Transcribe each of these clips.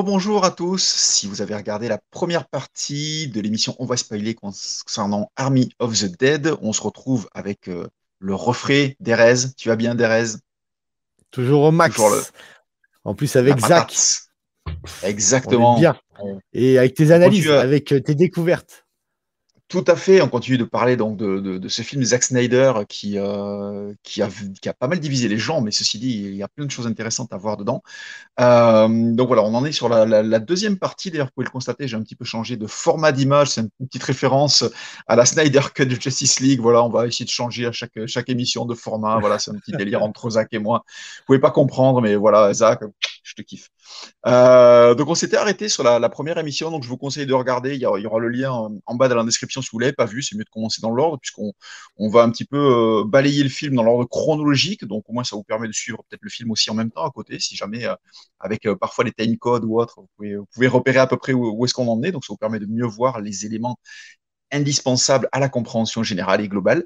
Rebonjour à tous. Si vous avez regardé la première partie de l'émission On va spoiler concernant Army of the Dead, on se retrouve avec euh, le refrain d'Erez. Tu vas bien, Derez Toujours au max. En plus, avec Zach. Exactement. bien. Et avec tes analyses, avec euh, tes découvertes. Tout à fait. On continue de parler donc de, ce film Zack Snyder qui, euh, qui, a, qui, a, pas mal divisé les gens, mais ceci dit, il y a plein de choses intéressantes à voir dedans. Euh, donc voilà, on en est sur la, deuxième partie. D'ailleurs, vous pouvez le constater, j'ai un petit peu changé de format d'image. C'est une petite référence à la Snyder Cut de Justice League. Voilà, on va essayer de changer à chaque, chaque émission de format. Voilà, c'est un petit délire entre Zach et moi. Vous pouvez pas comprendre, mais voilà, Zach, je te kiffe. Euh, donc on s'était arrêté sur la, première émission, donc je vous conseille de regarder. Il y, aura, le lien en bas de la description si vous l'avez pas vu. C'est mieux de commencer dans l'ordre puisqu'on on va un petit peu euh, balayer le film dans l'ordre chronologique. Donc au moins ça vous permet de suivre peut-être le film aussi en même temps à côté, si jamais euh, avec parfois les time codes ou autres, vous pouvez, repérer à peu près où, est-ce qu'on en est. Donc ça vous permet de mieux voir les éléments indispensables à la compréhension générale et globale.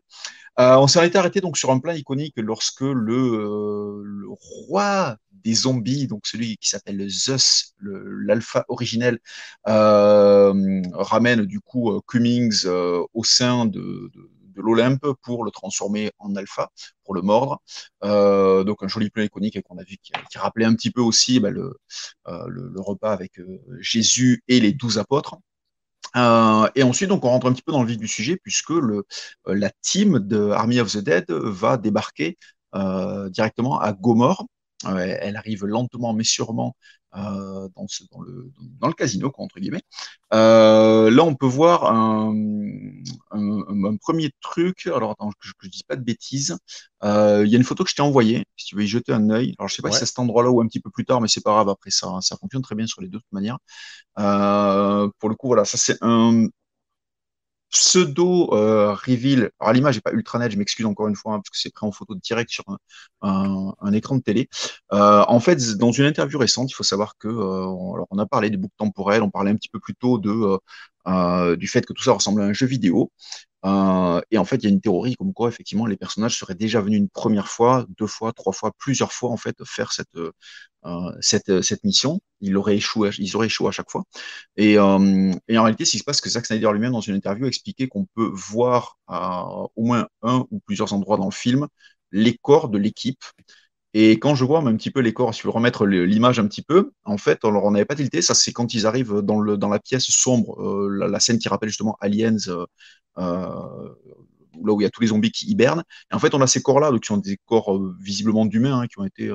on était arrêté donc sur un plan iconique lorsque le roi des zombies, donc celui qui s'appelle Zeus, l'alpha originel, euh, ramène du coup euh, Cummings euh, au sein de, l'Olympe pour le transformer en alpha, pour le mordre. donc un joli plan iconique qu'on a vu qui, rappelait un petit peu aussi bah, le, repas avec Jésus et les douze apôtres. et ensuite, donc, on rentre un petit peu dans le vif du sujet puisque le, la team de Army of the Dead va débarquer directement à Gomorre elle arrive lentement mais sûrement euh, dans, le, dans, le, casino, entre guillemets. Euh, là, on peut voir un, premier truc. Alors, attends, que je ne dise pas de bêtises. Euh, il y a une photo que je t'ai envoyée, si tu veux y jeter un œil. Alors, je ne sais pas si c'est à cet endroit-là ou un petit peu plus tard, mais c'est pas grave. Après, ça, ça fonctionne très bien sur les deux manières. pour le coup, voilà, ça, c'est un, pseudo euh, reveal. Alors l'image n'est pas ultra nette, je m'excuse encore une fois hein, parce que c'est pris en photo direct sur un, écran de télé. Euh, en fait, dans une interview récente, il faut savoir que euh, on a parlé des boucles temporelles, on parlait un petit peu plus tôt de du fait que tout ça ressemble à un jeu vidéo. Euh, et en fait, il y a une théorie comme quoi, effectivement, les personnages seraient déjà venus une première fois, deux fois, trois fois, plusieurs fois, en fait, faire cette, euh, cette, cette mission. Ils auraient échoué, ils auraient échoué à chaque fois. Et, euh, en réalité, ce qui se passe, que Zack Snyder lui-même, dans une interview, expliquait qu'on peut voir à au moins un ou plusieurs endroits dans le film les corps de l'équipe et quand je vois un petit peu les corps, si je veux remettre l'image un petit peu, en fait, on n'avait pas tilté. Ça, c'est quand ils arrivent dans, le, dans la pièce sombre, euh, la, scène qui rappelle justement Aliens, euh, euh, là où il y a tous les zombies qui hibernent. Et en fait, on a ces corps-là, qui sont des corps visiblement d'humains, hein, qui ont été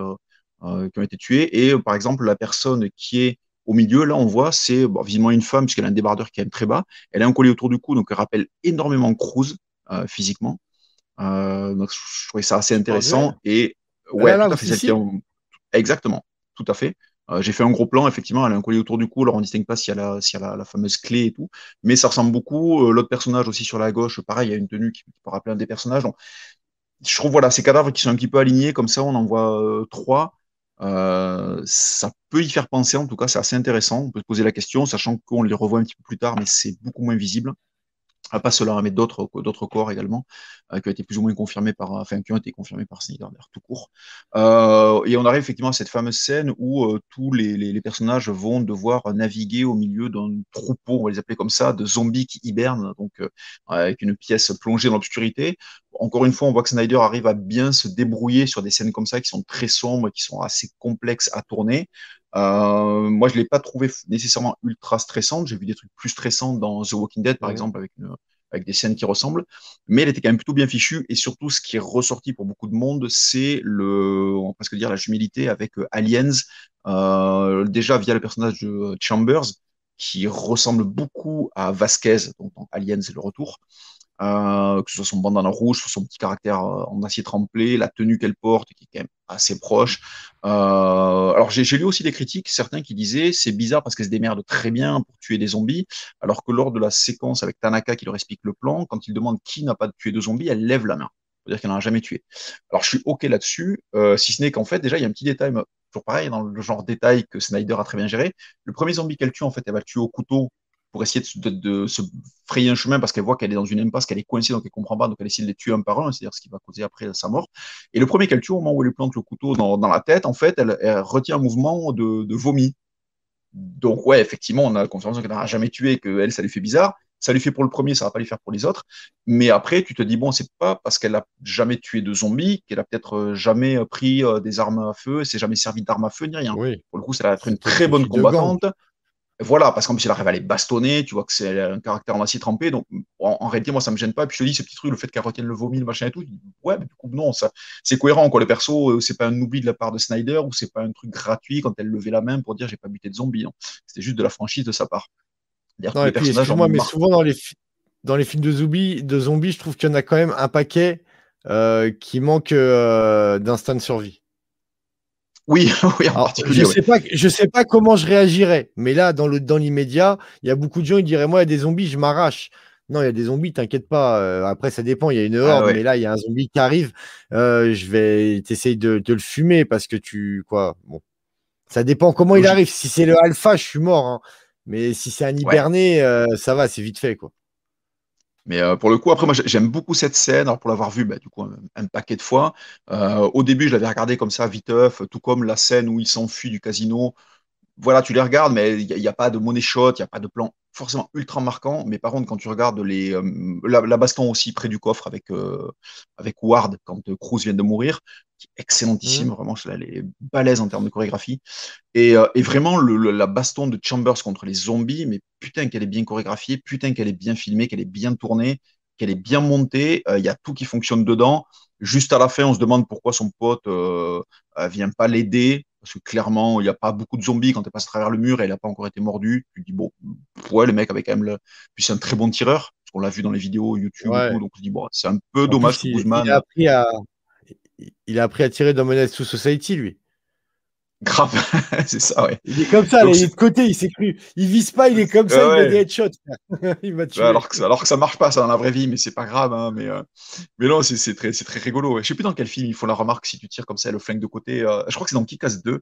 qui ont été tués. Et par exemple, la personne qui est au milieu, là, on voit, c'est visiblement une femme, puisqu'elle a un débardeur qui est très bas. Elle a un collier autour du cou, donc elle rappelle énormément Cruz physiquement. donc, je trouvais ça assez intéressant. Et Ouais, tout à fait. Exactement, tout à fait. Euh, j'ai fait un gros plan, effectivement, elle a un collier autour du cou, alors on ne distingue pas s'il y a, la, la, fameuse clé et tout, mais ça ressemble beaucoup. Euh, l'autre personnage aussi sur la gauche, pareil, il y a une tenue qui, peut rappeler un des personnages. Donc, je trouve, voilà, ces cadavres qui sont un petit peu alignés, comme ça, on en voit euh, trois. ça peut y faire penser, en tout cas, c'est assez intéressant. On peut se poser la question, sachant qu'on les revoit un petit peu plus tard, mais c'est beaucoup moins visible. Ah, pas cela, mais d'autres, corps également, euh, qui ont été plus ou moins confirmés par, enfin, qui ont été confirmés par tout court. Euh, et on arrive effectivement à cette fameuse scène où euh, tous les, les, personnages vont devoir naviguer au milieu d'un troupeau, on va les appeler comme ça, de zombies qui hibernent, donc avec une pièce plongée dans l'obscurité. Encore une fois, on voit que Snyder arrive à bien se débrouiller sur des scènes comme ça, qui sont très sombres, qui sont assez complexes à tourner. Euh, moi, je l'ai pas trouvé nécessairement ultra stressante. J'ai vu des trucs plus stressants dans The Walking Dead, par exemple, avec, avec des scènes qui ressemblent. Mais elle était quand même plutôt bien fichue. Et surtout, ce qui est ressorti pour beaucoup de monde, c'est le, on va presque dire la humilité avec euh, Aliens. Euh, déjà via le personnage de Chambers, qui ressemble beaucoup à Vasquez, donc dans Aliens le retour. Euh, que ce soit son bandana rouge, son petit caractère euh, en acier tremblé, la tenue qu'elle porte, qui est quand même assez proche. Euh, alors j'ai lu aussi des critiques, certains qui disaient c'est bizarre parce qu'elle se démerde très bien pour tuer des zombies, alors que lors de la séquence avec Tanaka qui leur explique le plan, quand il demande qui n'a pas tué de zombies, elle lève la main. C'est-à-dire qu'elle n'en a jamais tué. Alors je suis OK là-dessus, si ce n'est qu'en fait, déjà, il y a un petit détail, toujours pareil, dans le genre détail que Snyder a très bien géré. Le premier zombie qu'elle tue, en fait, elle va le tuer au couteau pour essayer de, se frayer un chemin parce qu'elle voit qu'elle est dans une impasse, qu'elle est coincée, donc elle comprend pas, donc elle essaie de les tuer un par un, c'est-à-dire ce qui va causer après sa mort. Et le premier qu'elle tue, au moment où elle lui plante le couteau dans, la tête, en fait, elle, retient un mouvement de, vomi. donc, ouais, effectivement, on a la confirmation qu'elle n'a jamais tué, que elle, ça lui fait bizarre. Ça lui fait pour le premier, ça va pas lui faire pour les autres. Mais après, tu te dis, bon, c'est pas parce qu'elle a jamais tué de zombies qu'elle a peut-être euh, jamais euh, pris euh, des armes à feu, s'est jamais servi d'armes à feu ni rien. Pour le coup, ça va être une très bonne combattante. Voilà, parce qu'en plus, elle arrive à les bastonner, tu vois que c'est un caractère en acier trempé. Donc, en, réalité, moi, ça me gêne pas. Et puis, je te dis, ce petit truc, le fait qu'elle retienne le vomi, le machin et tout, ouais, mais du coup, non, ça, c'est cohérent, quoi. Le perso, c'est pas un oubli de la part de Snyder ou c'est pas un truc gratuit quand elle levait la main pour dire j'ai pas buté de zombies. C'était juste de la franchise de sa part. Non, et puis, moi mais souvent dans les, dans les films de zombies, de zombies, je trouve qu'il y en a quand même un paquet euh, qui manque euh, d'instinct de survie. Oui, oui, en particulier. Je sais pas, je sais pas comment je réagirais, mais là, dans le dans l'immédiat, il y a beaucoup de gens qui diraient moi, il y a des zombies, je m'arrache. Non, il y a des zombies, t'inquiète pas. Euh, après, ça dépend. Il y a une ah horde, mais là, il y a un zombie qui arrive. je vais t'essayer de, de, le fumer parce que tu quoi. Bon, ça dépend comment il arrive. Si c'est le alpha, je suis mort. Hein. Mais si c'est un hiberné, ça va, c'est vite fait quoi. Mais euh, pour le coup, après, moi, j'aime beaucoup cette scène. Alors, pour l'avoir vue, bah, du coup, un, paquet de fois. Euh, au début, je l'avais regardé comme ça, viteuf, tout comme la scène où il s'enfuit du casino. Voilà, tu les regardes, mais il n'y a, pas de money shot, il n'y a pas de plan forcément ultra marquant. Mais par contre, quand tu regardes les, euh, la, baston aussi près du coffre avec, avec Ward, quand Cruz vient de mourir, excellentissime, mmh. vraiment, elle est balèze en termes de chorégraphie. Et, euh, vraiment, le, la baston de Chambers contre les zombies, mais putain qu'elle est bien chorégraphiée, putain qu'elle est bien filmée, qu'elle est bien tournée, qu'elle est bien montée, euh, il y a tout qui fonctionne dedans. Juste à la fin, on se demande pourquoi son pote euh, vient pas l'aider, parce que clairement, il n'y a pas beaucoup de zombies quand elle passe à travers le mur et elle n'a pas encore été mordue. Tu te dis, bon, ouais, le mec avait quand même le... Puis c'est un très bon tireur, parce qu'on l'a vu dans les vidéos YouTube, donc on se dit, bon, c'est un peu dommage que Guzman... Il a appris à, il a appris à tirer dans Menace to Society, lui. Grave, c'est ça, ouais. Il est comme ça, il est de côté, il s'est cru. Il vise pas, il est comme ça, il met des headshots. il m'a tué. Alors que, alors que ça marche pas, ça, dans la vraie vie, mais c'est pas grave. Hein, mais, euh, mais non, c'est très, très rigolo. Je sais plus dans quel film ils font la remarque si tu tires comme ça le flingue de côté. Euh, je crois que c'est dans Kick-Ass 2.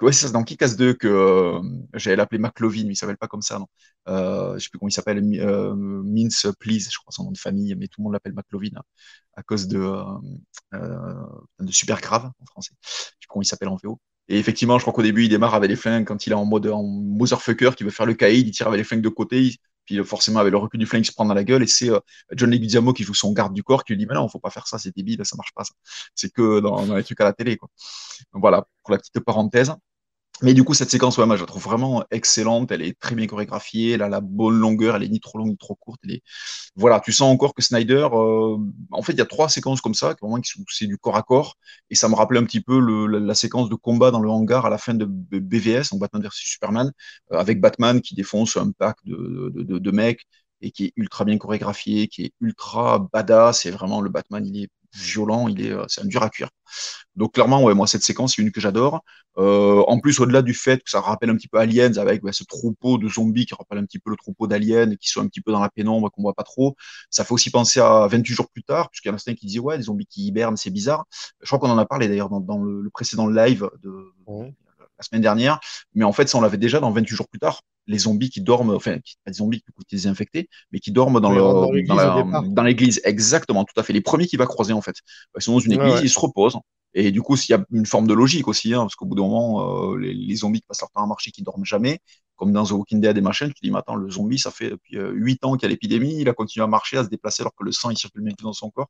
Ouais, c'est dans Kick-Ass 2 que euh, j'allais l'appeler McLovin, mais il s'appelle pas comme ça, non. Euh, je sais plus comment il s'appelle, euh, Mince Please, je crois son nom de famille, mais tout le monde l'appelle McLovin hein, à cause de, de super grave en français. Je sais plus comment il s'appelle en VO. Et effectivement, je crois qu'au début, il démarre avec les flingues quand il est en mode en motherfucker, qui veut faire le caïd, il tire avec les flingues de côté, puis forcément avec le recul du flingue, il se prend dans la gueule, et c'est John Leguizamo qui joue son garde du corps qui lui dit mais non, faut pas faire ça, c'est débile, ça marche pas. C'est que dans, les trucs à la télé, quoi. Voilà pour la petite parenthèse. Mais du coup, cette séquence, ouais, moi, je la trouve vraiment excellente. Elle est très bien chorégraphiée. Elle a la bonne longueur. Elle est ni trop longue ni trop courte. Elle est... Voilà, tu sens encore que Snyder. Euh, en fait, il y a trois séquences comme ça, qui c'est du corps à corps. Et ça me rappelait un petit peu le, la, séquence de combat dans le hangar à la fin de BVS, donc Batman vs Superman, euh, avec Batman qui défonce un pack de, de, de, de mecs et qui est ultra bien chorégraphié, qui est ultra badass. C'est vraiment le Batman, il est violent, il est, euh, c'est un dur à cuire. Donc clairement, ouais, moi cette séquence, c'est une que j'adore. Euh, en plus, au-delà du fait que ça rappelle un petit peu Aliens avec ce troupeau de zombies qui rappelle un petit peu le troupeau d'aliens qui sont un petit peu dans la pénombre, qu'on voit pas trop. Ça fait aussi penser à 28 jours plus tard, puisqu'il y en a certains qui disent ouais, les zombies qui hibernent, c'est bizarre. Je crois qu'on en a parlé d'ailleurs dans, le, précédent live de, la semaine dernière, mais en fait, ça on l'avait déjà dans 28 jours plus tard les zombies qui dorment, enfin, pas des zombies qui sont infectés, mais qui dorment dans, dans l'église. Exactement, tout à fait. Les premiers qui va croiser, en fait. Ils sont dans une église, ils se reposent. Et du coup, il y a une forme de logique aussi, hein, parce qu'au bout d'un moment, euh, les, zombies qui passent leur temps à marcher, qui dorment jamais, comme dans The Walking Dead et machin, tu dis, mais attends, le zombie, ça fait depuis euh, 8 ans qu'il y a l'épidémie, il a continué à marcher, à se déplacer alors que le sang, il circule même plus dans son corps.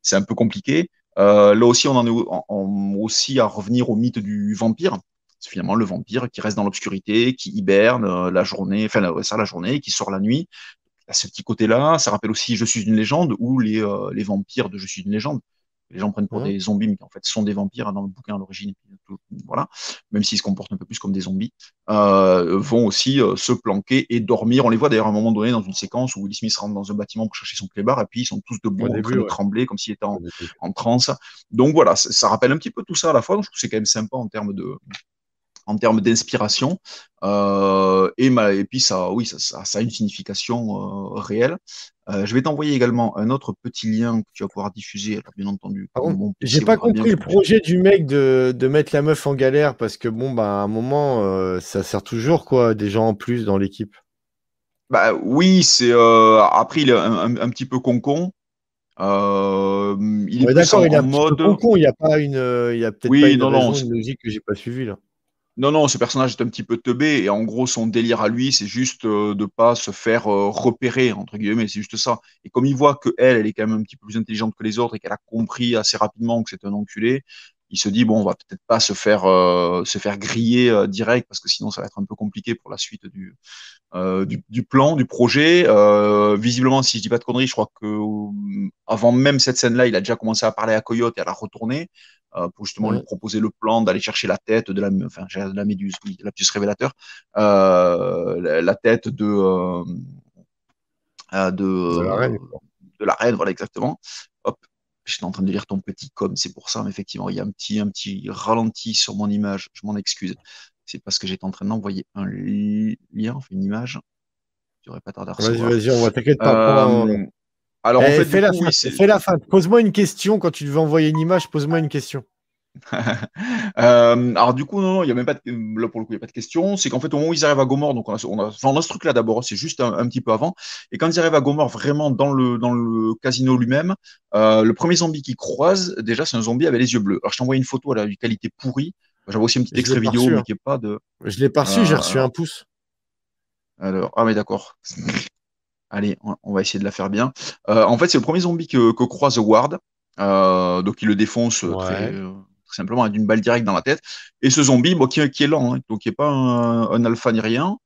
C'est un peu compliqué. Euh, là aussi, on en est aussi à revenir au mythe du vampire, c'est finalement le vampire qui reste dans l'obscurité, qui hiberne euh, la journée, enfin ça la journée, qui sort la nuit. À ce petit côté-là, ça rappelle aussi Je suis une légende ou les, euh, les vampires de Je suis une légende. Les gens prennent pour des zombies, mais qui en fait sont des vampires hein, dans le bouquin à l'origine. Voilà, même s'ils se comportent un peu plus comme des zombies, euh, vont aussi se planquer et dormir. On les voit d'ailleurs à un moment donné dans une séquence où Will Smith rentre dans un bâtiment pour chercher son clébard et puis ils sont tous debout en train de trembler comme s'il était en, en transe. Donc voilà, ça, rappelle un petit peu tout ça à la fois. Donc je trouve que c'est quand même sympa en termes de, en termes d'inspiration. Euh, et, et, puis ça, oui, ça, ça, a une signification euh, réelle. Euh, je vais t'envoyer également un autre petit lien que tu vas pouvoir diffuser, bien entendu. J'ai pas compris le projet du mec de, de, mettre la meuf en galère parce que bon, bah, à un moment, ça sert toujours quoi, des gens en plus dans l'équipe. Bah oui, c'est après il est un, un, petit peu concon. Euh, il est d'accord, il est un mode. Concon, il n'y a pas une, il y a peut-être pas une, raison, une logique que j'ai pas suivi là. Non, non, ce personnage est un petit peu teubé et en gros, son délire à lui, c'est juste euh, de pas se faire euh, repérer, entre guillemets, c'est juste ça. Et comme il voit que elle, est quand même un petit peu plus intelligente que les autres et qu'elle a compris assez rapidement que c'est un enculé, il se dit, bon, on va peut-être pas se faire, euh, se faire griller direct parce que sinon, ça va être un peu compliqué pour la suite du, du, plan, du projet. visiblement, si je dis pas de conneries, je crois que avant même cette scène-là, il a déjà commencé à parler à Coyote et à la retourner. Euh, pour justement lui proposer le plan d'aller chercher la tête de la, enfin, de la méduse, oui, lapsus révélateur, euh, la, tête de, euh, de, de, la reine, de la reine, voilà exactement. Hop, j'étais en train de lire ton petit com, c'est pour ça, mais effectivement, il y a un petit, un petit ralenti sur mon image, je m'en excuse. C'est parce que j'étais en train d'envoyer un lien, enfin une image. Tu n'aurais pas tardé à recevoir. Vas-y, vas-y, on va t'inquiète pas. Alors, en eh, fait, fais, la fin, fais la fin. Pose-moi une question. Quand tu veux envoyer une image, pose-moi une question. Euh, alors du coup, non, il n'y a même pas de, là pour le coup, il n'y a pas de question. C'est qu'en fait, au moment où ils arrivent à Gomorre, donc on a, on a, enfin, on a ce truc-là d'abord, c'est juste un, petit peu avant. Et quand ils arrivent à Gomorre, vraiment dans le, dans le casino lui-même, euh, le premier zombie qu'ils croisent, déjà, c'est un zombie avec les yeux bleus. Alors je t'ai envoyé une photo à la qualité pourrie. J'avais aussi un petit extrait vidéo, mais hein. qui n'est pas de. Je l'ai pas reçu, j'ai reçu un pouce. Alors, ah mais d'accord. Allez, on, va essayer de la faire bien. Euh, en fait, c'est le premier zombie que, croise Ward. Euh, donc, il le défonce euh, très, simplement d'une balle directe dans la tête. Et ce zombie, bon, qui, est lent, hein, donc qui n'est pas un, alpha ni rien,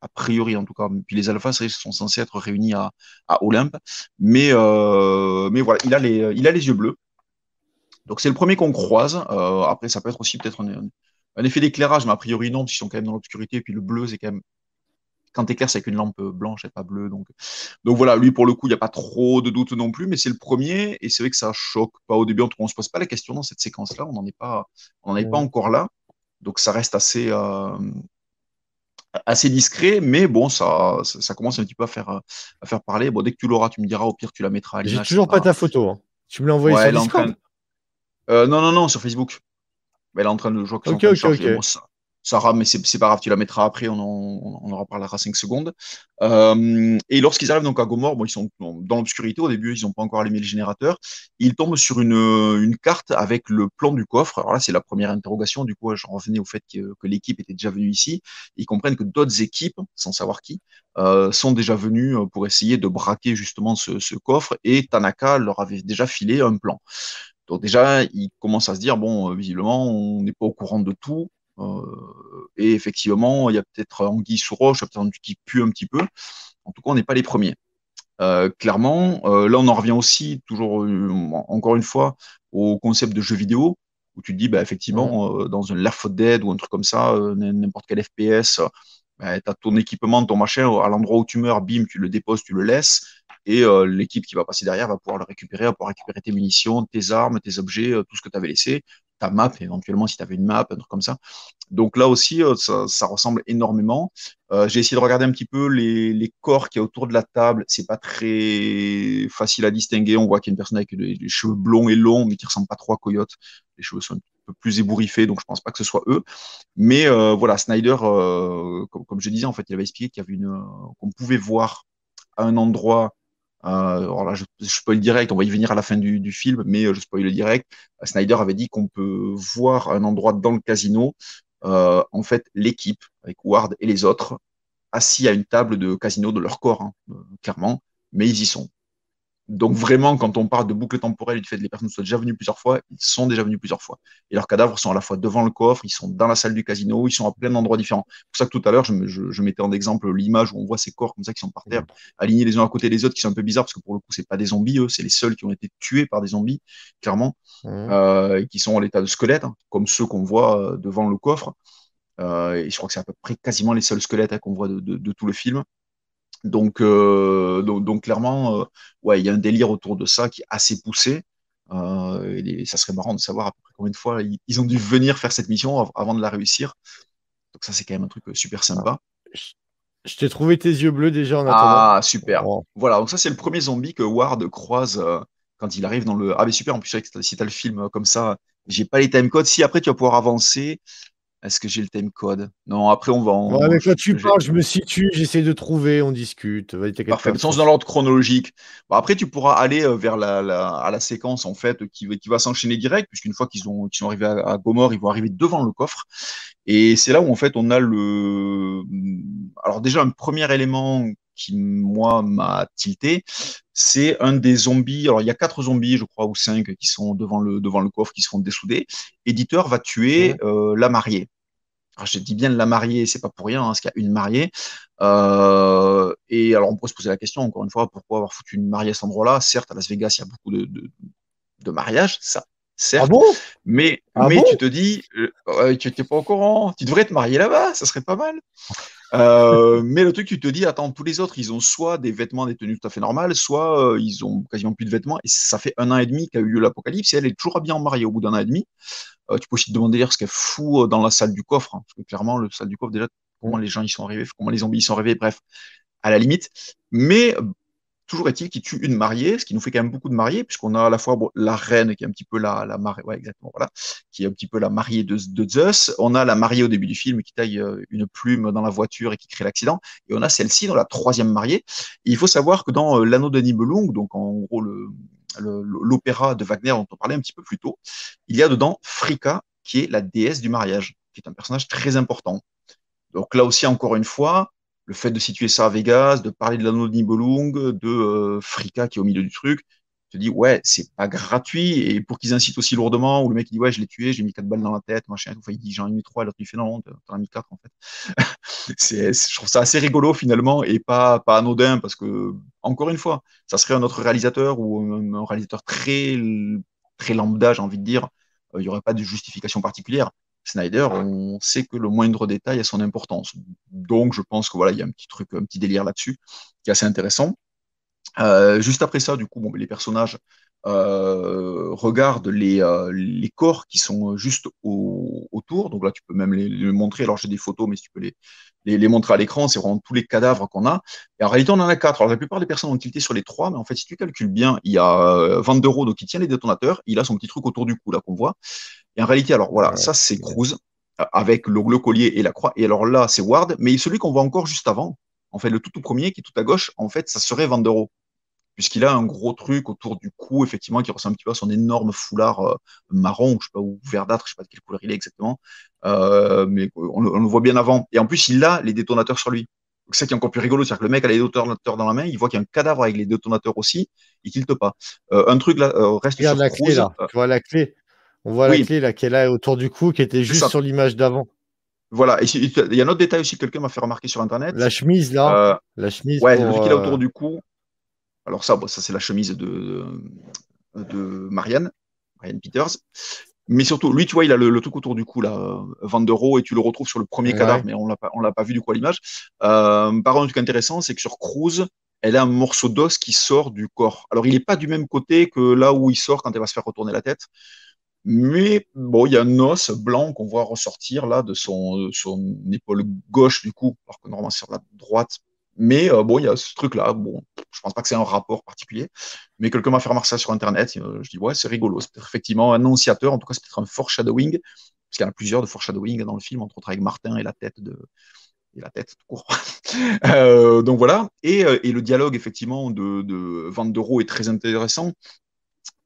a priori en tout cas. Puis les alphas sont censés être réunis à, Olympe. Mais, mais voilà, il a, les, il a les yeux bleus. Donc, c'est le premier qu'on croise. après, ça peut être aussi peut-être un, un, effet d'éclairage, mais a priori non, parce qu'ils sont quand même dans l'obscurité. Et puis le bleu, c'est quand même quand clair, c'est avec une lampe blanche et pas bleue. Donc, donc voilà, lui, pour le coup, il n'y a pas trop de doute non plus, mais c'est le premier. Et c'est vrai que ça choque pas au début. En tout cas, on ne se pose pas la question dans cette séquence-là. On n'en est, pas, on est pas encore là. Donc ça reste assez, euh, assez discret, mais bon, ça, ça, commence un petit peu à faire, à faire parler. Bon, dès que tu l'auras, tu me diras, au pire, tu la mettras à l'image. J'ai toujours pas, ta photo. Hein. Tu me l'as envoyée sur Discord euh, Non, non, non, sur Facebook. elle est en train de jouer. Ok, ok, ok. Sarah, mais c'est pas grave, tu la mettras après, on en, on en reparlera 5 secondes. Euh, et lorsqu'ils arrivent donc à Gomorre, ils sont dans l'obscurité au début, ils n'ont pas encore allumé le générateur. Ils tombent sur une, carte avec le plan du coffre. Alors là, c'est la première interrogation. Du coup, je revenais au fait que, l'équipe était déjà venue ici. Ils comprennent que d'autres équipes, sans savoir qui, euh, sont déjà venues pour essayer de braquer justement ce coffre. Et Tanaka leur avait déjà filé un plan. Donc déjà, ils commencent à se dire, bon, visiblement, on n'est pas au courant de tout. Euh, et effectivement, il y a peut-être anguille sous roche, peut-être un qui pue un petit peu. En tout cas, on n'est pas les premiers. Euh, clairement, euh, là, on en revient aussi, toujours, encore une fois, au concept de jeu vidéo, où tu te dis, bah, effectivement, dans un Left 4 Dead ou un truc comme ça, n'importe quel FPS, bah, tu as ton équipement, ton machin, à l'endroit où tu meurs, bim, tu le déposes, tu le laisses, et l'équipe qui va passer derrière va pouvoir le récupérer, va pouvoir récupérer tes munitions, tes armes, tes objets, tout ce que tu avais laissé, ta map, éventuellement si tu avais une map, un truc comme ça. Donc là aussi, euh, ça, ressemble énormément. Euh, j'ai essayé de regarder un petit peu les, corps qui y a autour de la table. C'est pas très facile à distinguer. On voit qu'il y a une personne avec des, cheveux blonds et longs, mais qui ressemble pas trop à Coyote. Les cheveux sont un peu plus ébouriffés, donc je pense pas que ce soit eux. Mais euh, voilà, Snyder, comme, je disais, en fait, il avait expliqué qu'il y avait une, qu'on pouvait voir à un endroit euh, alors là, je, je spoil direct, on va y venir à la fin du, film, mais euh, je spoil direct. Snyder avait dit qu'on peut voir un endroit dans le casino, euh, en fait, l'équipe, avec Ward et les autres, assis à une table de casino de leur corps, hein, euh, clairement, mais ils y sont. Donc vraiment, quand on parle de boucle temporelle et du fait que les personnes soient déjà venues plusieurs fois, ils sont déjà venus plusieurs fois. Et leurs cadavres sont à la fois devant le coffre, ils sont dans la salle du casino, ils sont à plein d'endroits différents. C'est pour ça que tout à l'heure, je, je, mettais en exemple l'image où on voit ces corps comme ça qui sont par terre, alignés les uns à côté des autres, qui sont un peu bizarres parce que pour le coup, c'est pas des zombies, eux, c'est les seuls qui ont été tués par des zombies, clairement, mmh. euh, et qui sont en l'état de squelette, hein, comme ceux qu'on voit euh, devant le coffre. Euh, et je crois que c'est à peu près quasiment les seuls squelettes hein, qu'on voit de, de, de, tout le film. Donc, euh, donc, clairement, euh, ouais, il y a un délire autour de ça qui est assez poussé. Euh, et ça serait marrant de savoir à peu près combien de fois ils, ont dû venir faire cette mission avant de la réussir. Donc ça, c'est quand même un truc super sympa. Je t'ai trouvé tes yeux bleus déjà en attendant. Ah, super. Voilà, donc ça, c'est le premier zombie que Ward croise quand il arrive dans le... Ah, mais super, en plus, si tu as le film comme ça, j'ai pas les timecodes. Si après, tu vas pouvoir avancer, Est-ce que j'ai le time code? Non, après on va en. Ouais, mais quand tu parles, je me situe, j'essaie de trouver, on discute. Parfait, sens dans l'ordre chronologique. Bon, après, tu pourras aller euh, vers la, à la séquence en fait qui, qui va s'enchaîner direct, puisqu'une fois qu'ils ont sont arrivés à, à, Gomorre, ils vont arriver devant le coffre. Et c'est là où en fait on a le. Alors déjà un premier élément qui moi m'a tilté, c'est un des zombies. Alors il y a quatre zombies, je crois, ou cinq qui sont devant le devant le coffre, qui se font dessouder. Éditeur va tuer euh, la mariée. Alors, je dis bien la mariée, c'est pas pour rien, hein, parce qu'il y a une mariée. Euh, et alors on peut se poser la question encore une fois, pourquoi avoir foutu une mariée à cet endroit-là? Certes, à Las Vegas, il y a beaucoup de, de, de mariages, ça, certes. Ah bon? Mais ah mais tu te dis, euh, tu n'étais pas au courant, tu devrais te marier là-bas, ça serait pas mal. Euh, mais le truc, tu te dis, attends, tous les autres, ils ont soit des vêtements, des tenues tout à fait normales, soit euh, ils ont quasiment plus de vêtements. Et ça fait un an et demi qu'a eu lieu l'apocalypse et elle est toujours bien mariée au bout d'un an et demi. Euh, tu peux aussi te demander ce qu'elle fout dans la salle du coffre, hein, parce que clairement, le salle du coffre, déjà, comment les gens y sont arrivés, comment les zombies y sont arrivés, bref, à la limite. Mais Toujours est-il qu'il tue une mariée, ce qui nous fait quand même beaucoup de mariés, puisqu'on a à la fois la reine qui est un petit peu la, la mariée, ouais, exactement, voilà, qui est un petit peu la mariée de, Zeus. On a la mariée au début du film qui taille euh, une plume dans la voiture et qui crée l'accident. Et on a celle-ci dans la troisième mariée. Il faut savoir que dans euh, l'anneau de Nibelung, donc en gros le, l'opéra de Wagner dont on parlait un petit peu plus tôt, il y a dedans Frika, qui est la déesse du mariage, qui est un personnage très important. Donc là aussi, encore une fois, le fait de situer ça à Vegas, de parler de l'anneau de Nibelung, de Frika qui est au milieu du truc, te dis ouais, c'est pas gratuit et pour qu'ils incitent aussi lourdement où le mec il dit ouais, je l'ai tué, j'ai mis quatre balles dans la tête, machin, enfin, il dit j'en ai mis trois, l'autre il fait non, t'en as mis quatre en fait. je trouve ça assez rigolo finalement et pas pas anodin parce que encore une fois, ça serait un autre réalisateur ou un, réalisateur très très lambda, j'ai envie de dire, euh, il n'y aurait pas de justification particulière. Snyder, on sait que le moindre détail a son importance. Donc, je pense que voilà, il y a un petit truc, un petit délire là-dessus qui est assez intéressant. Euh, juste après ça, du coup, bon, les personnages euh, regardent les, euh, les, corps qui sont juste autour. Donc là, tu peux même les, montrer. Alors, j'ai des photos, mais si tu peux les, les, montrer à l'écran, c'est vraiment tous les cadavres qu'on a. Et en réalité, on en a quatre. Alors, la plupart des personnes ont tilté sur les trois, mais en fait, si tu calcules bien, il y a 22 euros donc il tient les détonateurs. Il a son petit truc autour du cou, là, qu'on voit. Et en réalité, alors voilà, ça c'est Cruz euh, avec le, collier et la croix. Et alors là, c'est Ward, mais celui qu'on voit encore juste avant, en fait, le tout, tout premier qui est tout à gauche, en fait, ça serait Vandero. Puisqu'il a un gros truc autour du cou, effectivement, qui ressemble un petit peu à son énorme foulard euh, marron, ou je sais pas, ou verdâtre, je sais pas de quelle couleur il est exactement. Euh, mais on, le voit bien avant. Et en plus, il a les détonateurs sur lui. C'est ça qui est encore plus rigolo, c'est-à-dire que le mec a les détonateurs dans la main, il voit qu'il y a un cadavre avec les détonateurs aussi, il tilte pas. un truc là, reste sur la clé, là. Tu vois la clé on voit la clé là qu'elle a autour du cou qui était juste sur l'image d'avant. Voilà, il y a un autre détail aussi que quelqu'un m'a fait remarquer sur internet. La chemise là, euh, la chemise. Ouais, pour, qu'il a autour euh, du cou. Alors ça, ça c'est la chemise de, de Marianne, Marianne Peters. Mais surtout, lui, tu vois, il a le, truc autour du cou, là, 20 euros, et tu le retrouves sur le premier cadavre, mais on on l'a pas vu du coup à l'image. Euh, par contre, un truc intéressant, c'est que sur Cruz, elle a un morceau d'os qui sort du corps. Alors, il n'est pas du même côté que là où il sort quand elle va se faire retourner la tête. Mais bon, il y a un os blanc qu'on voit ressortir là de son, son épaule gauche du coup, alors que normalement c'est sur la droite. Mais euh, bon, il y a ce truc-là. Bon, je pense pas que c'est un rapport particulier, mais quelqu'un m'a fait remarquer ça sur Internet. Euh, je dis ouais, c'est rigolo. C'est peut-être effectivement un annonciateur. En tout cas, c'est peut-être un foreshadowing, parce qu'il y en a plusieurs de foreshadowing dans le film, entre autres avec Martin et la tête de et la tête court. euh, donc voilà. Et, euh, et, le dialogue effectivement de, de Van est très intéressant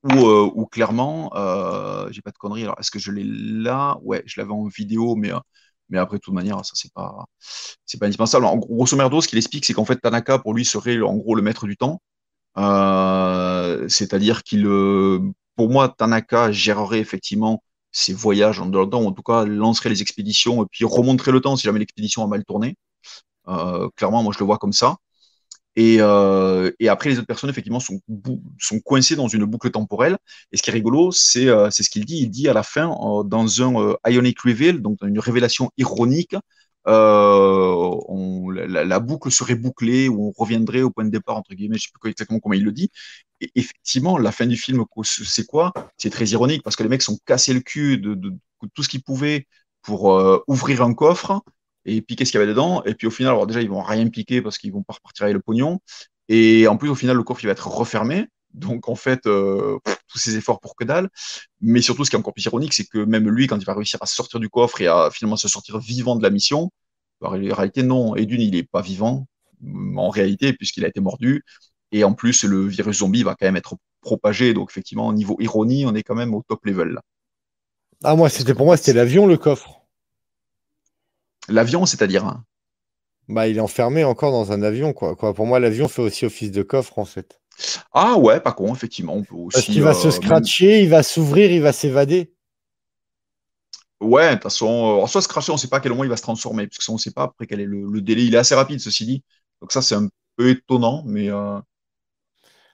ou, euh, clairement, euh, j'ai pas de conneries. Alors, est-ce que je l'ai là? Ouais, je l'avais en vidéo, mais, euh, mais après, de toute manière, ça, c'est pas, c'est pas indispensable. En grosso merdo, ce qu'il explique, c'est qu'en fait, Tanaka, pour lui, serait en gros le maître du temps. Euh, c'est-à-dire qu'il, pour moi, Tanaka gérerait effectivement ses voyages en dehors temps, ou en tout cas, lancerait les expéditions et puis remonterait le temps si jamais l'expédition a mal tourné. clairement, moi, je le vois comme ça. Et, euh, et, après, les autres personnes, effectivement, sont, sont coincées dans une boucle temporelle. Et ce qui est rigolo, c'est euh, ce qu'il dit. Il dit à la fin, euh, dans un euh, Ionic Reveal, donc une révélation ironique, euh, on, la, boucle serait bouclée ou on reviendrait au point de départ, entre guillemets, je sais plus exactement comment il le dit. Et effectivement, la fin du film, c'est quoi? C'est très ironique parce que les mecs sont cassés le cul de tout ce qu'ils pouvaient pour ouvrir un coffre et piquer ce qu'il y avait dedans? Et puis au final, alors déjà, ils vont rien piquer parce qu'ils vont pas repartir avec le pognon. Et en plus, au final, le coffre, il va être refermé. Donc en fait, euh, tous ces efforts pour que dalle. Mais surtout, ce qui est encore plus ironique, c'est que même lui, quand il va réussir à sortir du coffre et à finalement se sortir vivant de la mission, bah, en réalité, non. Et d'une, il n'est pas vivant, en réalité, puisqu'il a été mordu. Et en plus, le virus zombie va quand même être propagé. Donc, effectivement, au niveau ironie, on est quand même au top level là. Ah, moi, c'était pour moi, c'était l'avion, le coffre. L'avion, c'est-à-dire hein Bah, il est enfermé encore dans un avion, quoi. quoi. Pour moi, l'avion fait aussi office de coffre, en fait. Ah ouais, pas con, effectivement. On peut aussi, Parce qu'il va se euh, scratcher, il va s'ouvrir, il va s'évader. Ouais, de toute façon, euh, soit scratcher, on ne sait pas à quel moment il va se transformer, parce on ne sait pas après quel est le, délai. Il est assez rapide, ceci dit. Donc ça, c'est un peu étonnant, mais. Euh,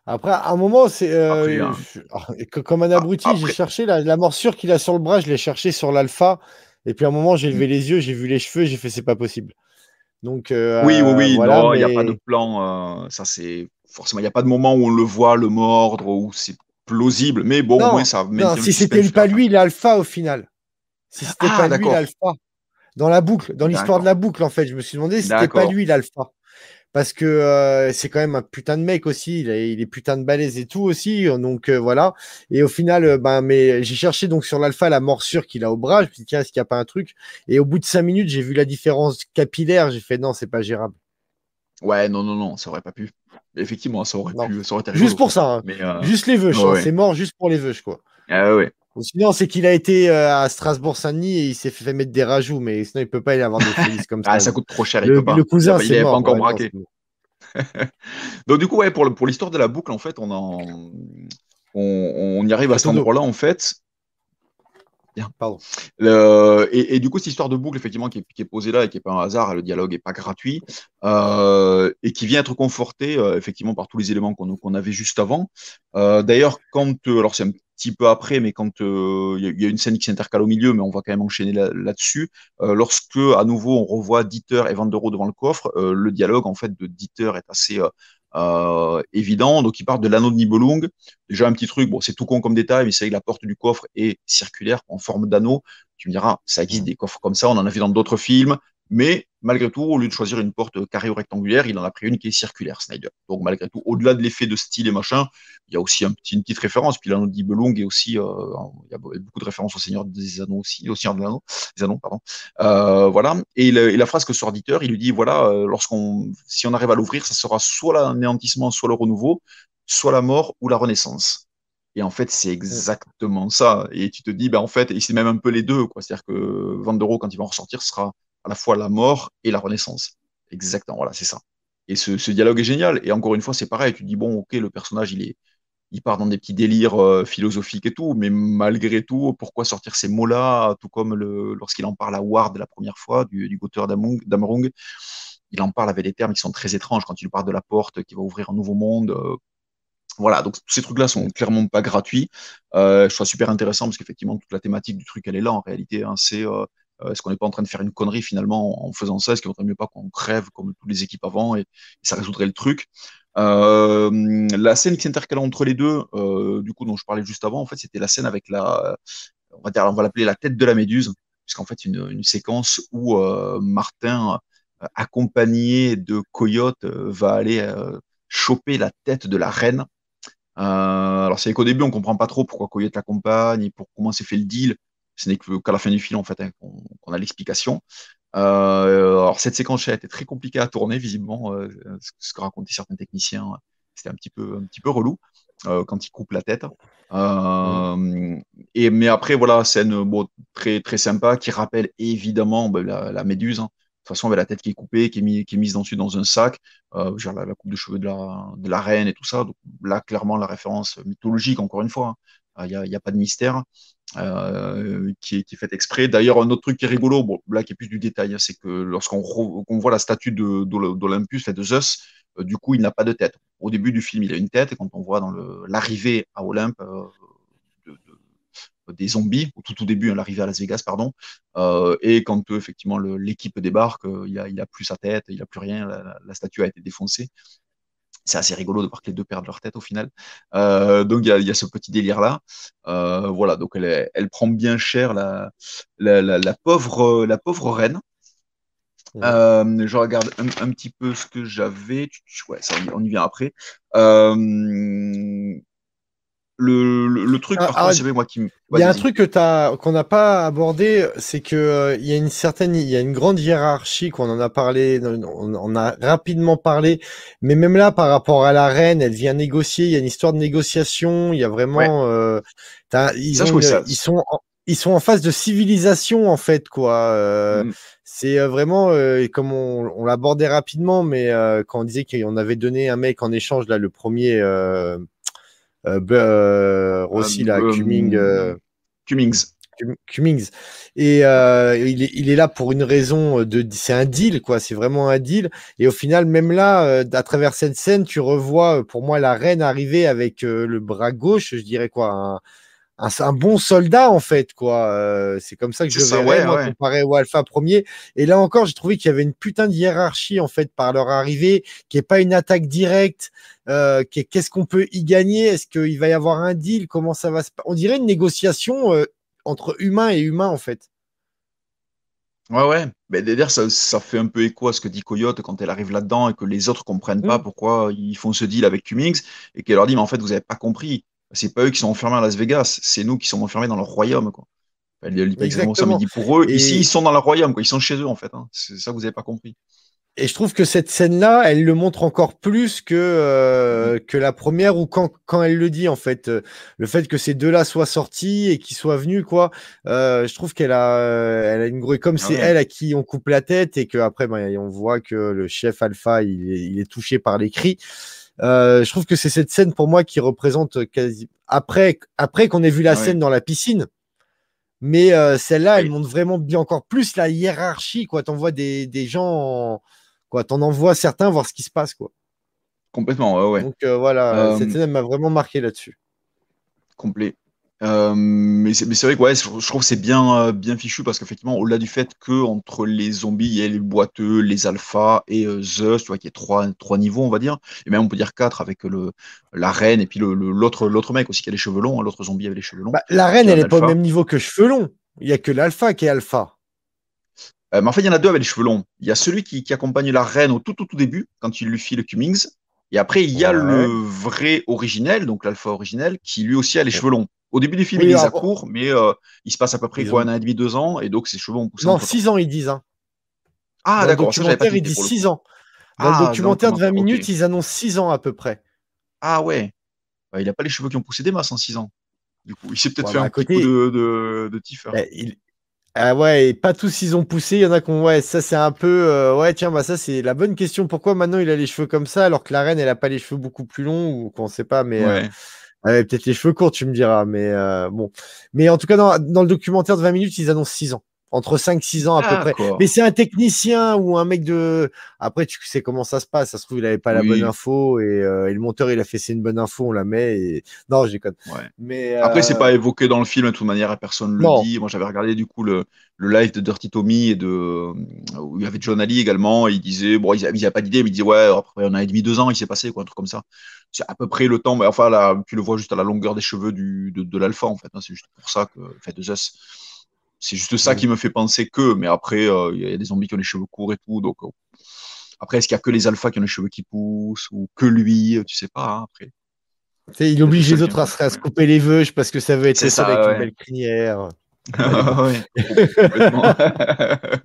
après, à un moment, c'est hein. ah, comme un abruti, j'ai cherché la, morsure qu'il a sur le bras, je l'ai cherché sur l'alpha. Et puis à un moment, j'ai levé les yeux, j'ai vu les cheveux, j'ai fait c'est pas possible. Donc oui, oui, oui, non, il n'y a pas de plan. ça c'est forcément, il n'y a pas de moment où on le voit le mordre, où c'est plausible, mais bon, au moins ça. Non, si c'était pas lui l'alpha au final. Si c'était ah, pas lui l'alpha. Dans la boucle, dans l'histoire de la boucle, en fait, je me suis demandé si c'était pas lui l'alpha. Parce que euh, c'est quand même un putain de mec aussi, il est, il est putain de balèze et tout aussi, donc euh, voilà. Et au final, euh, ben, mais j'ai cherché donc sur l'alpha la morsure qu'il a au bras, je me suis dit tiens, est-ce qu'il n'y a pas un truc? Et au bout de cinq minutes, j'ai vu la différence capillaire, j'ai fait non, c'est pas gérable. Ouais, non, non, non, ça aurait pas pu. Effectivement, ça aurait pu. Ça aurait été juste pour ça, hein. mais, juste les veuches, hein. c'est mort juste pour les veuches, quoi. Ah ouais. Sinon, c'est qu'il a été euh, à Strasbourg-Saint-Denis et il s'est fait mettre des rajouts, mais sinon, il peut pas y avoir de felices comme ça. Ah, ça coûte trop cher, il le, peut pas. Le cousin, c'est pas encore braqué. Donc, du coup, ouais, pour, pour l'histoire de la boucle, en fait, on, en, on, y arrive à cet endroit-là, en fait. Pardon. et, du coup, cette histoire de boucle, effectivement, qui est, posée là et qui n'est pas un hasard, le dialogue n'est pas gratuit, euh, et qui vient être conforté, euh, effectivement, par tous les éléments qu'on avait juste avant. D'ailleurs, quand. alors, c'est un petit peu après, mais quand euh, il y, a une scène qui s'intercale au milieu, mais on va quand même enchaîner là-dessus. Euh, lorsque, à nouveau, on revoit Dieter et Vandero devant le coffre, euh, le dialogue en fait de Dieter est assez évident. Donc, il part de l'anneau de Nibelung. Déjà, un petit truc, bon, c'est tout con comme détail, mais c'est que la porte du coffre est circulaire, en forme d'anneau. Tu me diras, ça existe des coffres comme ça, on en a vu dans d'autres films. Mais malgré tout, au lieu de choisir une porte carrée ou rectangulaire, il en a pris une qui est circulaire, Snyder. Donc malgré tout, au-delà de l'effet de style et machin, il y a aussi un petit, une petite référence. Puis là, on dit Belong et aussi, euh, il y a beaucoup de références au Seigneur des Anneaux aussi, au Seigneur des Anneaux, des Anneaux pardon. Euh, voilà. Et, la phrase que sort Dieter, il lui dit voilà, euh, lorsqu'on, si on arrive à l'ouvrir, ça sera soit l'anéantissement, soit le renouveau, soit la mort ou la renaissance. Et en fait, c'est exactement ça. Et tu te dis, ben, en fait, et c'est même un peu les deux, quoi. C'est-à-dire que Vandero, quand il va en ressortir, sera à la fois la mort et la renaissance. Exactement, voilà, c'est ça. Et ce, dialogue est génial. Et encore une fois, c'est pareil. Tu dis, bon, ok, le personnage, il est, il part dans des petits délires euh, philosophiques et tout, mais malgré tout, pourquoi sortir ces mots-là, tout comme lorsqu'il en parle à Ward la première fois, du, du auteur d'Amarung, il en parle avec des termes qui sont très étranges quand il parle de la porte qui va ouvrir un nouveau monde. Euh, voilà, donc ces trucs-là sont clairement pas gratuits. Euh, je trouve super intéressant parce qu'effectivement, toute la thématique du truc, elle est là en réalité. Hein, c'est est-ce qu'on n'est pas en train de faire une connerie finalement en faisant ça? Est-ce qu'il vaudrait mieux pas qu'on crève comme toutes les équipes avant et, ça résoudrait le truc? Euh, La scène qui s'intercale entre les deux, euh, du coup dont je parlais juste avant, en fait, c'était la scène avec la, on va dire, on va l'appeler la tête de la méduse, puisqu'en fait une, une séquence où Martin, accompagné de Coyote, va aller choper la tête de la reine. alors c'est qu'au début on comprend pas trop pourquoi Coyote l'accompagne et pour comment s'est fait le deal ce n'est qu'à la fin du film en fait hein, qu'on a l'explication. Euh, alors cette séquence a été très compliquée à tourner visiblement, euh, ce que racontaient certains techniciens, c'était un petit peu relou euh, quand ils coupent la tête. et mais après voilà scène très très sympa qui rappelle évidemment ben, la, méduse. Hein. De toute façon, la tête qui est coupée, qui est, mise dessus dans un sac, genre la, coupe de cheveux de la, reine et tout ça. Là, clairement, la référence mythologique, encore une fois, hein. il n'y a, pas de mystère. Euh, qui, est, qui, est, fait exprès. D'ailleurs, un autre truc qui est rigolo, là qui est plus du détail, hein, c'est que lorsqu'on voit la statue d'Olympus, de, de Zeus, euh, du coup, il n'a pas de tête. Au début du film, il a une tête, et quand on voit l'arrivée à Olympe euh, des zombies, au tout, tout début, hein, l'arrivée à Las Vegas, pardon, et quand effectivement l'équipe débarque, il a, il a plus sa tête, il a plus rien, la statue a été défoncée c'est assez rigolo de voir que les deux perdent leur tête au final. Euh, donc il y, a, ce petit délire là. Euh, voilà, donc elle, elle, prend bien cher la, la, pauvre, la pauvre reine. Euh, je regarde un, petit peu ce que j'avais. Ouais, ça, on y vient après. Le, truc, par ah, contre, moi qui Il y a un truc que qu'on n'a pas abordé, c'est que euh, il y a une certaine, il y a une grande hiérarchie qu'on en a parlé, on, a rapidement parlé, mais même là, par rapport à la reine, elle vient négocier, il y a une histoire de négociation, il y a vraiment, euh, ils, ils sont, en, ils sont en phase de civilisation en fait, quoi. Euh, mm. C'est vraiment, comme on, on l'abordait rapidement, mais quand on disait qu'on avait donné un mec en échange là, le premier euh, euh, Rossi, là, euh, Cumming, Cummings. Cummings. Et il, est, il, est, là pour une raison de. C'est un deal, quoi. C'est vraiment un deal. Et au final, même là, à travers cette scène, tu revois, pour moi, la reine arriver avec le bras gauche, je dirais quoi, un, un, bon soldat en fait quoi. Euh, c'est comme ça que je verrais moi, comparé au Alpha premier. Et là encore, j'ai trouvé qu'il y avait une putain de hiérarchie en fait par leur arrivée, qui est pas une attaque directe. Euh, Qu'est-ce qu'on peut y gagner? Est-ce qu'il va y avoir un deal? Comment ça va se On dirait une négociation euh, entre humain et humain en fait. Ouais, ouais. Mais d'ailleurs, ça, ça, fait un peu écho à ce que dit Coyote quand elle arrive là-dedans et que les autres comprennent pas mmh. pourquoi ils font ce deal avec Cummings et qu'elle leur dit, mais en fait, vous avez pas compris c'est pas eux qui sont enfermés à Las Vegas, c'est nous qui sommes enfermés dans leur royaume. Quoi. Exactement ça, dit pour eux, ici, ils sont dans leur royaume, quoi. ils sont chez eux, en fait. Hein. C'est ça que vous n'avez pas compris. Et je trouve que cette scène-là, elle le montre encore plus que, euh, mm. que la première ou quand, quand elle le dit, en fait. le fait que ces deux-là soient sortis et qu'ils soient venus, quoi. Euh, je trouve qu'elle a, elle a une grosse. Comme ah c'est elle à qui on coupe la tête et qu'après, ben, on voit que le chef Alpha, il est, il est touché par les cris. Euh, je trouve que c'est cette scène pour moi qui représente quasi après après qu'on ait vu la scène dans la piscine. Mais euh, celle-là, elle montre vraiment bien encore plus la hiérarchie. Quoi, t'envoies des, des gens, quoi, t'en envoies certains voir ce qui se passe, quoi. Complètement, ouais, Donc euh, voilà, cette scène m'a vraiment marqué là-dessus. Complet. Euh, mais c'est vrai que ouais, je, trouve que c'est bien, euh, bien fichu parce qu'effectivement, au-delà du fait que entre les zombies, il y a les boiteux, les alphas et euh, Zeus, tu vois, qui est trois, trois niveaux, on va dire, et même on peut dire quatre avec le, la reine et puis l'autre le, l'autre mec aussi qui a les cheveux longs, hein, l'autre zombie avec les cheveux longs. Bah, la reine, elle est pas au même niveau que cheveux longs. Il y a que l'alpha qui est alpha. mais en fait, il y en a deux avec les cheveux longs. Il y a celui qui, qui accompagne la reine au tout, tout, tout début, quand il lui file Cummings. Et après, il y a le vrai originel, donc l'alpha originel, qui lui aussi a les cheveux longs. Au début du film, il est à court, mais euh, il se passe à peu près quoi, un an et demi, deux ans, et donc ses cheveux ont poussé. Non, six ans, ils disent. Hein. Ah, d'accord. Dans le documentaire, ils disent six ans. Dans le ah, documentaire de 20 minutes, ils annoncent six ans à peu près. Ah ouais. il n'a pas les cheveux qui ont poussé des masses en six ans. Du coup, il s'est peut-être fait bah, un côté... coup de, de, de eh, Ah ouais, et pas tous ils ont poussé. Il y en a qui ont. Ouais, ça c'est un peu. Euh, ouais, tiens, bah ça c'est la bonne question. Pourquoi maintenant il a les cheveux comme ça alors que la reine elle a pas les cheveux beaucoup plus longs ou qu'on sait pas, mais. Euh, peut-être les cheveux courts, tu me diras, mais euh, bon. Mais en tout cas, dans, dans, le documentaire de 20 minutes, ils annoncent 6 ans entre 5-6 ans à peu près. Mais c'est un technicien ou un mec de. Après, tu sais comment ça se passe. Ça se trouve, il avait pas la bonne info euh, et, le monteur, il a fait c'est une bonne info, on la met. Et... Non, j'ai Ouais. Mais après, c'est pas euh, évoqué dans le film de toute manière, personne ne le dit. Moi, j'avais regardé du coup le, le, live de Dirty Tommy et de où il y avait John Ali également. Et il disait bon, il n'avait pas d'idée, mais il disait ouais, après on a et demi deux ans, il s'est passé quoi, un truc comme ça. C'est à peu près le temps. Mais enfin, là, tu le vois juste à la longueur des cheveux du, de, de l'alpha en fait. Hein. c'est juste pour ça que fait de Zeus c'est juste ça qui me fait penser que, mais après, euh, il y a des zombies qui ont les cheveux courts et tout. Donc, euh, après, est-ce qu'il y a que les alphas qui ont les cheveux qui poussent ou que lui Tu sais pas. Hein, après. il oblige les autres à, se couper les veuches parce que ça veut être ça avec une belle crinière.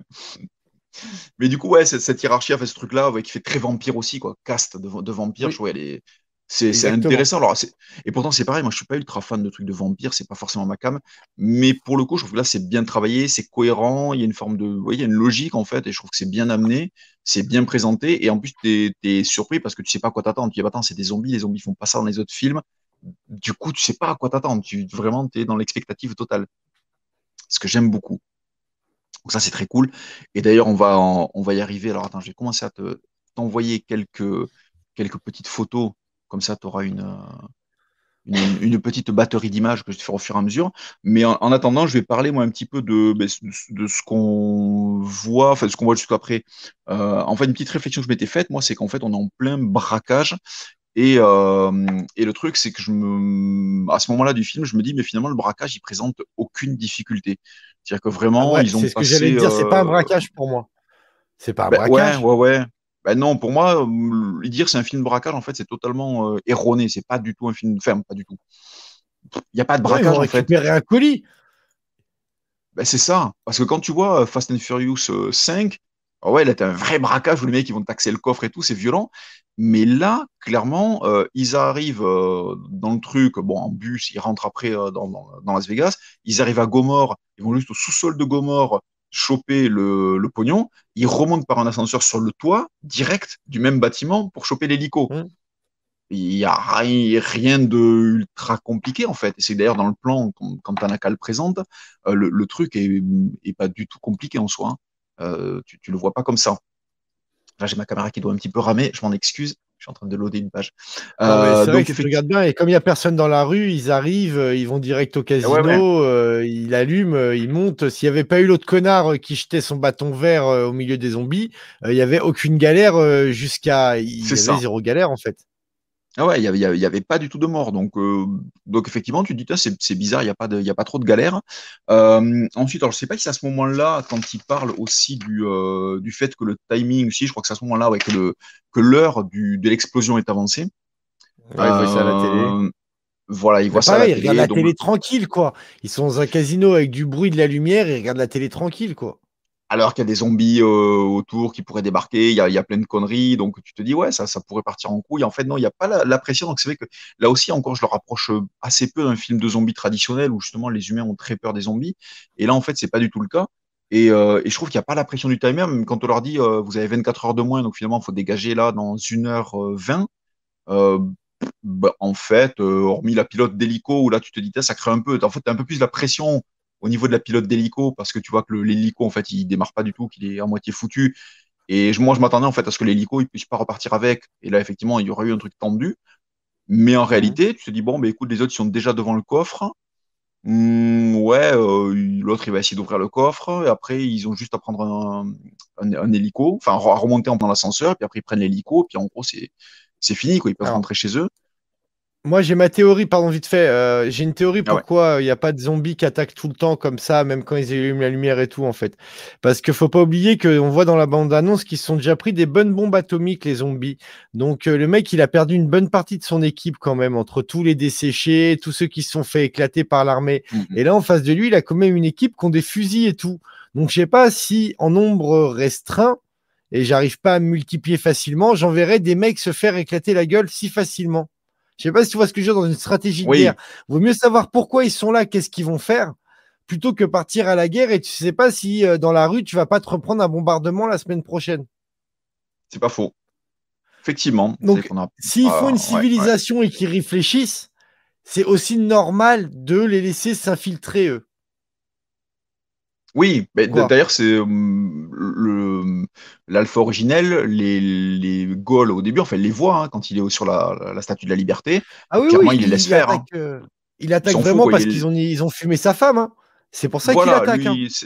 Mais du coup, ouais, cette, hiérarchie a fait ce truc-là qui fait très vampire aussi, quoi. Caste de, de vampire, je vois, elle est, c'est intéressant. Alors, et pourtant, c'est pareil, moi, je suis pas ultra fan de trucs de vampires, c'est pas forcément ma cam. Mais pour le coup, je trouve que là, c'est bien travaillé, c'est cohérent, il y a une forme de. il y a une logique, en fait, et je trouve que c'est bien amené, c'est bien présenté. Et en plus, tu es, surpris parce que tu sais pas à quoi t'attendre. Tu dis, attends, c'est des zombies, les zombies font pas ça dans les autres films. Du coup, tu sais pas à quoi t'attendre. Tu, vraiment, tu es dans l'expectative totale. Ce que j'aime beaucoup. Donc, ça, c'est très cool. Et d'ailleurs, on va, on va y arriver. Alors, attends, je vais commencer à t'envoyer quelques, quelques petites photos comme ça, tu auras une, euh, une, petite batterie d'images que je te faire au fur et à mesure. Mais en, attendant, je vais parler moi un petit peu de, ben, de, ce qu'on voit, enfin de ce qu'on voit jusqu'après. Euh, en fait, une petite réflexion que je m'étais faite, moi, c'est qu'en fait, on est en plein braquage. Et, euh, et le truc, c'est que je me, à ce moment-là du film, je me dis, mais finalement, le braquage, il présente aucune difficulté. C'est-à-dire que vraiment, ils ont C'est ce que j'allais dire, c'est pas un braquage pour moi. C'est pas un ben, braquage. Ouais, ouais, ouais. Ben non, pour moi, dire c'est un film de braquage, en fait, c'est totalement euh, erroné. C'est pas du tout un film, ferme, pas du tout. il n'y a pas de braquage en fait. récupérer un colis. Ben, c'est ça. Parce que quand tu vois euh, Fast and Furious 5, ah ouais, là, t'as un vrai braquage où les mecs ils vont taxer le coffre et tout, c'est violent. Mais là, clairement, euh, ils arrivent euh, dans le truc, bon, en bus, ils rentrent après dans, dans, Las Vegas, ils arrivent à Gomorre, ils vont juste au sous-sol de Gomorre choper le, le, pognon, ils remontent par un ascenseur sur le toit, direct du même bâtiment, pour choper l'hélico. Mmh il n'y a rien, de ultra compliqué en fait. Et c'est d'ailleurs dans le plan, quand, Tanaka le présente, euh, le, truc est, pas du tout compliqué en soi. Hein. Euh, tu, ne le vois pas comme ça. Là, j'ai ma caméra qui doit un petit peu ramer, je m'en excuse. Je suis en train de loader une page. Euh, donc, regardes bien, et comme il n'y a personne dans la rue, ils arrivent, ils vont direct au casino, ils allument, ils montent. S'il n'y avait pas eu l'autre connard qui jetait son bâton vert au milieu des zombies, il n'y avait aucune galère jusqu'à. Il y avait zéro galère en fait. Ah ouais, il n'y avait, y avait pas du tout de mort. Donc, euh, donc effectivement, tu te dis, c'est bizarre, il n'y a, pas de, a pas trop de galère. Euh, ensuite, alors, je ne sais pas si c'est à ce moment-là, quand il parle aussi du, euh, du fait que le timing, si, je crois que c'est à ce moment-là ouais, que l'heure de l'explosion est avancée. Ouais, il voit ça à la télé. Voilà, il voit ça à la télé. Ils regardent la télé tranquille, quoi. Ils sont dans un casino avec du bruit, de la lumière, ils regardent la télé tranquille, quoi alors qu'il y a des zombies euh, autour qui pourraient débarquer, il y, a, plein de conneries, donc tu te dis ouais ça, ça pourrait partir en couille. En fait non, il n'y a pas la, pression, donc c'est vrai que là aussi encore je le rapproche euh, assez peu d'un film de zombies traditionnel où justement les humains ont très peur des zombies, et là en fait c'est pas du tout le cas. Et, euh, je trouve qu'il n'y a pas la pression du timer, même quand on leur dit vous avez 24 heures de moins, donc finalement il faut dégager là dans 1h20. Bah, en fait, hormis la pilote d'hélico où là tu te dis ça crée un peu, en fait as un peu plus la pression au niveau de la pilote d'hélico, parce que tu vois que l'hélico, en fait, il démarre pas du tout, qu'il est à moitié foutu. Et moi, je m'attendais en fait à ce que l'hélico, il puisse pas repartir avec. Et là, effectivement, il y aurait eu un truc tendu. Mais en réalité, tu te dis, bon, bah, écoute, les autres sont déjà devant le coffre. Hmm, ouais, euh, l'autre, il va essayer d'ouvrir le coffre. Et après, ils ont juste à prendre un, hélico, enfin, à remonter dans l'ascenseur. Puis après, ils prennent l'hélico. Puis en gros, c'est fini, quoi. Ils peuvent rentrer chez eux. Moi, j'ai ma théorie, pardon, vite fait. Euh, j'ai une théorie ah pourquoi il n'y a pas de zombies qui attaquent tout le temps comme ça, même quand ils allument la lumière et tout, en fait. Parce qu'il faut pas oublier qu'on voit dans la bande-annonce qu'ils se sont déjà pris des bonnes bombes atomiques, les zombies. Donc, euh, le mec, il a perdu une bonne partie de son équipe quand même, entre tous les desséchés, tous ceux qui se sont fait éclater par l'armée. Mmh, mmh. Et là, en face de lui, il a quand même une équipe qui ont des fusils et tout. Donc, je sais pas si, en nombre restreint, et j'arrive pas à multiplier facilement, j'enverrai des mecs se faire éclater la gueule si facilement. Je sais pas si tu vois ce que je veux dire dans une stratégie de guerre. Vaut mieux savoir pourquoi ils sont là, qu'est-ce qu'ils vont faire, plutôt que partir à la guerre et tu sais pas si euh, dans la rue tu vas pas te reprendre un bombardement la semaine prochaine. C'est pas faux. Effectivement. Donc, s'ils font une civilisation et qu'ils réfléchissent, c'est aussi normal de les laisser s'infiltrer eux. Oui, mais d'ailleurs, c'est euh, le l'alpha originel, les, les Gauls au début, enfin, les voit hein, quand il est sur la, la, statue de la liberté. Ah oui, oui, il les laisse faire. Hein. Euh, il attaque vraiment parce qu'ils ont, ils ont fumé sa femme. Hein. C'est pour ça qu'il attaque.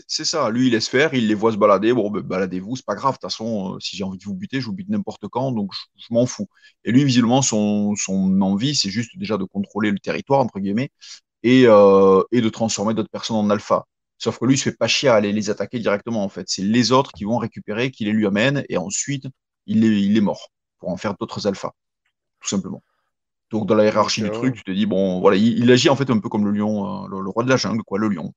C'est ça, lui il laisse faire, il les voit se balader. Bon, ben, baladez-vous, c'est pas grave. De toute façon, euh, si j'ai envie de vous buter, je vous bute n'importe quand, donc je, m'en fous. Et lui, visiblement, son, son envie, c'est juste déjà de contrôler le territoire, entre guillemets, et, euh, et de transformer d'autres personnes en alpha. Sauf que lui, il se fait pas chier à aller les attaquer directement, en fait. C'est les autres qui vont récupérer, qui les lui amènent, et ensuite, il est, il est mort pour en faire d'autres alphas, tout simplement. Donc, dans la hiérarchie du truc, tu te dis, bon, voilà, il, agit en fait un peu comme le lion, euh, le, roi de la jungle, quoi, le lion.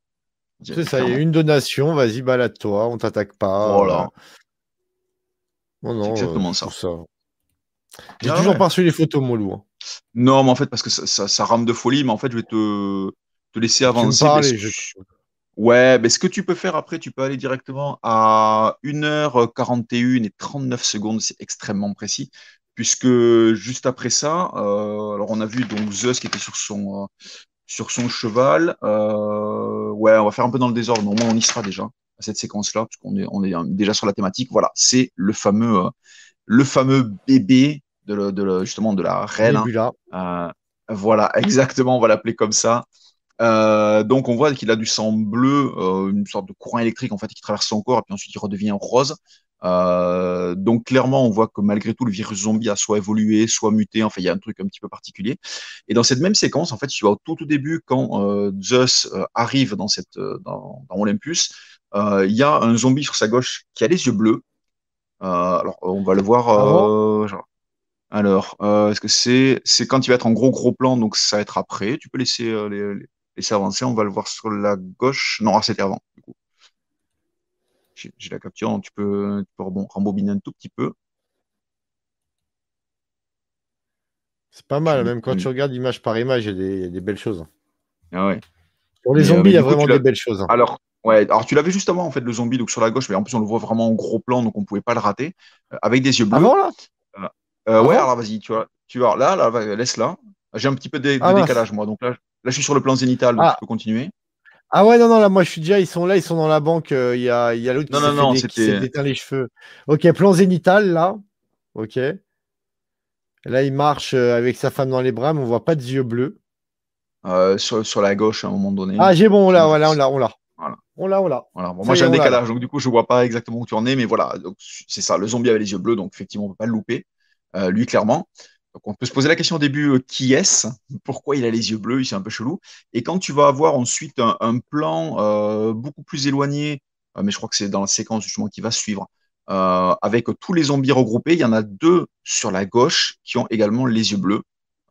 C'est ça, il y a une donation, vas-y, balade-toi, on t'attaque pas. Voilà. Non, non, exactement euh, ça. J'ai ah toujours pas reçu les photos, mon loup. Hein. Non, mais en fait, parce que ça, ça, rame de folie, mais en fait, je vais te, te laisser avancer. Ouais, mais ce que tu peux faire après, tu peux aller directement à 1h41 et 39 secondes, c'est extrêmement précis, puisque juste après ça, euh, alors on a vu donc Zeus qui était sur son, euh, sur son cheval. Euh, ouais, on va faire un peu dans le désordre, mais au moins on y sera déjà à cette séquence-là, puisqu'on est, on est déjà sur la thématique. Voilà, c'est le fameux, le fameux bébé de, de, justement de la reine. Hein. voilà, exactement, on va l'appeler comme ça. Euh, donc on voit qu'il a du sang bleu, euh, une sorte de courant électrique en fait qui traverse son corps et puis ensuite il redevient rose. Euh, donc clairement on voit que malgré tout le virus zombie a soit évolué, soit muté. Enfin il y a un truc un petit peu particulier. Et dans cette même séquence en fait, tu vois au tout au début quand Zeus arrive dans cette dans, dans Olympus, il y a un zombie sur sa gauche qui a les yeux bleus. alors on va le voir. Alors, est-ce que c'est c'est quand il va être en gros gros plan, donc ça va être après. Tu peux laisser, les, laisser avancer. On va le voir sur la gauche. Non, ah, c'était avant. J'ai la capture, tu peux, tu peux rembobiner un tout petit peu. C'est pas mal, même quand tu regardes image par image, il y, a des belles choses. Ah ouais. Pour les zombies, il y a vraiment des belles choses. Alors, ouais, alors tu l'avais juste avant, en fait, le zombie, donc sur la gauche, mais en plus, on le voit vraiment en gros plan, donc on ne pouvait pas le rater, euh, avec des yeux bleus. Avant, là? Euh, euh, Ouais, alors vas-y, tu vois, tu vois, là, là, laisse là. J'ai un petit peu de, ah, décalage, moi, donc là, là, je suis sur le plan zénital, donc ah. tu peux continuer. Ah ouais, non, non, là, moi, je suis déjà, ils sont là, ils sont dans la banque, il y a, y a l'autre qui s'est éteint les cheveux. Ok, plan zénital, là. Ok. Là, il marche avec sa femme dans les bras, mais on voit pas de yeux bleus. Euh, sur, sur, la gauche à un moment donné. Ah, j'ai bon, on l'a, voilà, on l'a, on l'a. Voilà. On l'a, on l'a. Voilà. moi, j'ai un décalage, donc du coup, je vois pas exactement où tu en es, mais voilà, c'est ça. Le zombie avait les yeux bleus, donc effectivement, on peut pas le louper. Euh, lui, clairement. Donc, on peut se poser la question au début, euh, qui est-ce? Pourquoi il a les yeux bleus? C'est un peu chelou. Et quand tu vas avoir ensuite un, un plan euh, beaucoup plus éloigné, mais je crois que c'est dans la séquence justement qui va suivre, avec tous les zombies regroupés, il y en a deux sur la gauche qui ont également les yeux bleus.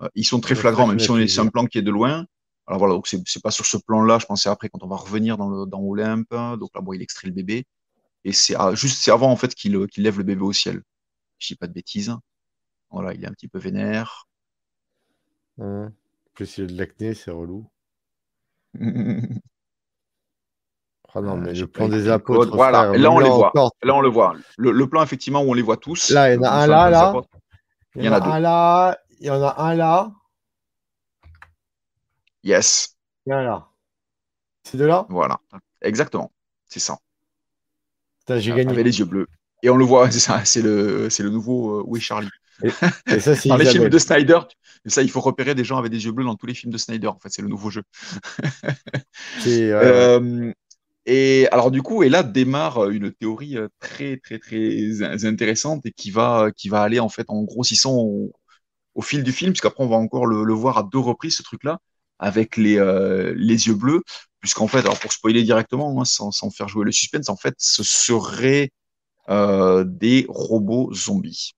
Euh, ils sont très flagrants, même si on est, c'est un plan qui est de loin. Alors voilà, donc c'est pas sur ce plan-là, je pensais après quand on va revenir dans, le, dans Olympe. Donc là, bon, il extrait le bébé. Et c'est ah, juste, c'est avant en fait qu'il lève le bébé au ciel. Je dis pas de bêtises. Voilà, il est un petit peu vénère. Hum. Plus il a de l'acné, c'est relou. Ah non, mais le plan des apôtres. Voilà, là on les voit. Là on le voit. Le, plan effectivement où on les voit tous. Là, il y en a un là, là. Il y en a un là, il y en a un là. Yes. Il y en a là. C'est de là? Voilà. Exactement. C'est ça. J'ai gagné. Avec les yeux bleus. Et on le voit, c'est ça, c'est le, le nouveau euh, Charlie. Et, ça, dans les films de Snyder, ça, il faut repérer des gens avec des yeux bleus dans tous les films de Snyder. En fait, c'est le nouveau jeu. euh, et alors du coup, et là démarre une théorie euh, très très très intéressante et qui va qui va aller en fait en grossissant au, au fil du film, puisqu'après on va encore le, voir à deux reprises, ce truc-là, avec les, euh, les yeux bleus, puisqu'en fait, alors pour spoiler directement, hein, sans, sans, faire jouer le suspense, en fait, ce serait euh, des robots zombies.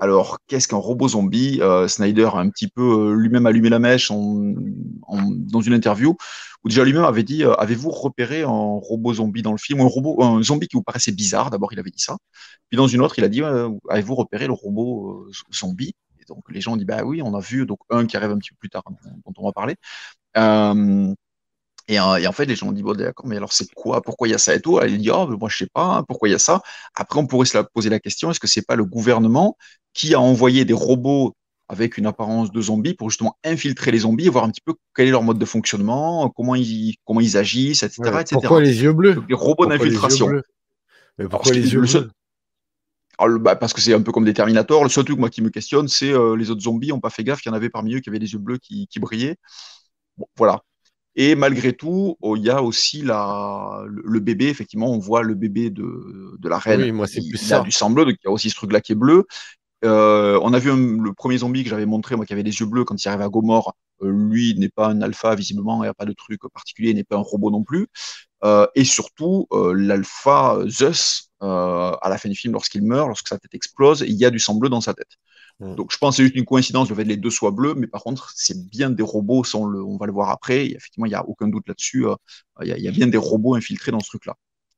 Alors, qu'est-ce qu'un robot zombie? Euh, Snyder a un petit peu lui-même allumé la mèche dans une interview où déjà lui-même avait dit Avez-vous repéré un robot zombie dans le film? Un robot, zombie qui vous paraissait bizarre D'abord, il avait dit ça. Puis dans une autre, il a dit Avez-vous repéré le robot zombie? Donc les gens ont dit bah oui, on a vu donc un qui arrive un petit peu plus tard dont on va parler. Euh, et, en fait, les gens ont dit bon d'accord, mais alors c'est quoi? Pourquoi il y a ça et tout? Il dit oh, moi je sais pas hein, pourquoi il y a ça? Après, on pourrait se poser la question est-ce que c'est pas le gouvernement qui a envoyé des robots avec une apparence de zombies pour justement infiltrer les zombies et voir un petit peu quel est leur mode de fonctionnement, comment ils, comment ils agissent, etc. Pourquoi les yeux bleus? Les robots d'infiltration. Mais pourquoi les yeux bleus? Bah, parce que c'est un peu comme des Terminators. Le seul truc moi, qui me questionne, c'est euh, les autres zombies n'ont pas fait gaffe qu'il y en avait parmi eux qui avaient des yeux bleus qui, brillaient. Bon, voilà. Et malgré tout, oh, il y a aussi la, le, bébé, effectivement, on voit le bébé de, de la reine. Oui, moi, c'est plus il a du sang bleu, donc il y a aussi ce truc-là qui est bleu. Euh, on a vu le premier zombie que j'avais montré, moi, qui avait les yeux bleus quand il arrive à Gomorre. Euh, lui n'est pas un alpha, visiblement, il n'y a pas de truc particulier, il n'est pas un robot non plus. et surtout, l'alpha Zeus, euh, à la fin du film, lorsqu'il meurt, lorsque sa tête explose, il y a du sang bleu dans sa tête. Donc je pense que c'est juste une coïncidence le fait que les deux soient bleus, mais par contre, c'est bien des robots, on, le, on va le voir après, effectivement, il n'y a aucun doute là-dessus, euh, il, y a, bien des robots infiltrés dans ce truc-là.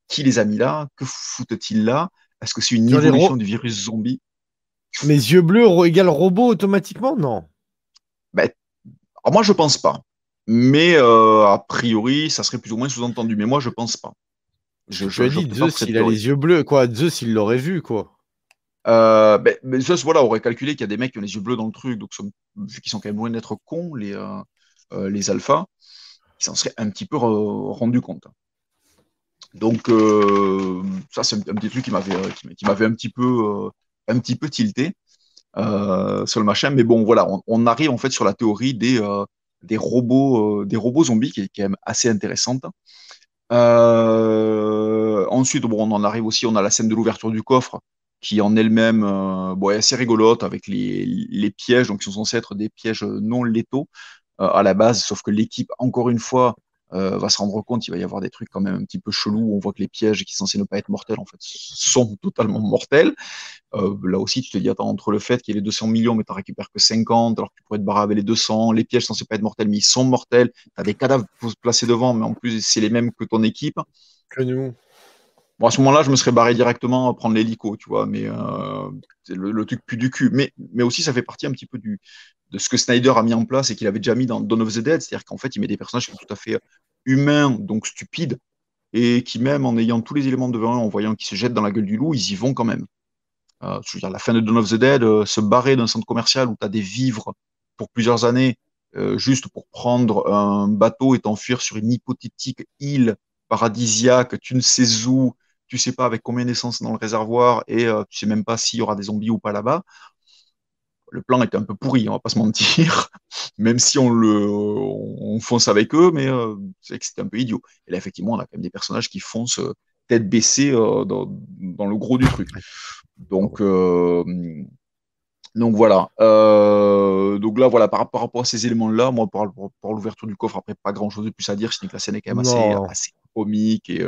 Qui les a mis là? Que foutent-ils là? Est-ce que c'est une évolution du virus zombie? Mes yeux bleus égale robot automatiquement Non? Ben, alors moi, je pense pas. Mais euh, a priori, ça serait plus ou moins sous-entendu. Mais moi, je pense pas. Je, je, dis, Zeus, il a les yeux bleus, quoi. Zeus, il l'aurait vu, quoi. Euh, ben, Zeus, voilà, aurait calculé qu'il y a des mecs qui ont les yeux bleus dans le truc, donc vu qu'ils sont quand même loin d'être cons, les, euh, les alphas, ils s'en seraient un petit peu rendu compte. Donc, ça, c'est un, petit truc qui m'avait, qui, m'avait un petit peu, un petit peu tilté sur le machin. Mais bon, voilà, on, arrive en fait sur la théorie des, des robots, des robots zombies qui est quand même assez intéressante. Euh, ensuite, on en arrive aussi, on a la scène de l'ouverture du coffre qui en elle-même euh, est assez rigolote avec les, pièges, donc qui sont censés être des pièges non létaux euh, à la base, sauf que l'équipe, encore une fois, va se rendre compte, il va y avoir des trucs quand même un petit peu chelous. On voit que les pièges qui sont censés ne pas être mortels, en fait, sont totalement mortels. là aussi, tu te dis, attends, entre le fait qu'il y ait les 200 millions, mais tu récupères que 50, alors que tu pourrais te barrer avec les 200, les pièges censés pas être mortels, mais ils sont mortels. Tu as des cadavres placer devant, mais en plus, c'est les mêmes que ton équipe. Que nous. Bon, à ce moment-là, je me serais barré directement à prendre l'hélico, tu vois, mais euh, c'est le, truc plus du cul. Mais, mais aussi, ça fait partie un petit peu du, de ce que Snyder a mis en place et qu'il avait déjà mis dans Dawn of the Dead, c'est-à-dire qu'en fait, il met des personnages qui sont tout à fait humains, donc stupides, et qui, même en ayant tous les éléments devant eux, en voyant qu'ils se jettent dans la gueule du loup, ils y vont quand même. Euh, je veux dire, la fin de Dawn of the Dead, euh, se barrer d'un centre commercial où tu as des vivres pour plusieurs années, juste pour prendre un bateau et t'enfuir sur une hypothétique île paradisiaque, tu ne sais où, tu sais pas avec combien d'essence dans le réservoir et euh, tu sais même pas s'il y aura des zombies ou pas là-bas. Le plan était un peu pourri, on va pas se mentir, même si on le on fonce avec eux, mais euh, c'est que c'était un peu idiot. Et là, effectivement, on a quand même des personnages qui foncent euh, tête baissée dans, le gros du truc. Donc, donc voilà. donc là, voilà, par, rapport à ces éléments-là, moi, pour, l'ouverture du coffre, après, pas grand-chose de plus à dire, c'est que la scène est quand même assez, assez, comique et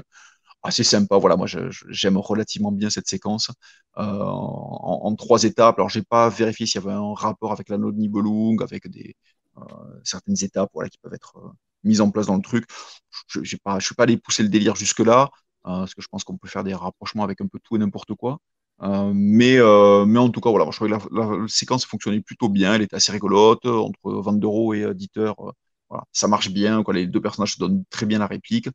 assez sympa. Voilà, moi j'aime relativement bien cette séquence euh, en, trois étapes. Alors j'ai pas vérifié s'il y avait un rapport avec l'anneau de Nibelung, avec des euh, certaines étapes voilà, qui peuvent être euh, mises en place dans le truc. Je ne pas, je suis pas allé pousser le délire jusque là, parce que je pense qu'on peut faire des rapprochements avec un peu tout et n'importe quoi. mais, mais en tout cas, voilà, je trouvais que la, séquence fonctionnait plutôt bien. Elle était assez rigolote entre Van et Dieter. voilà, ça marche bien. Quoi, les deux personnages se donnent très bien la réplique.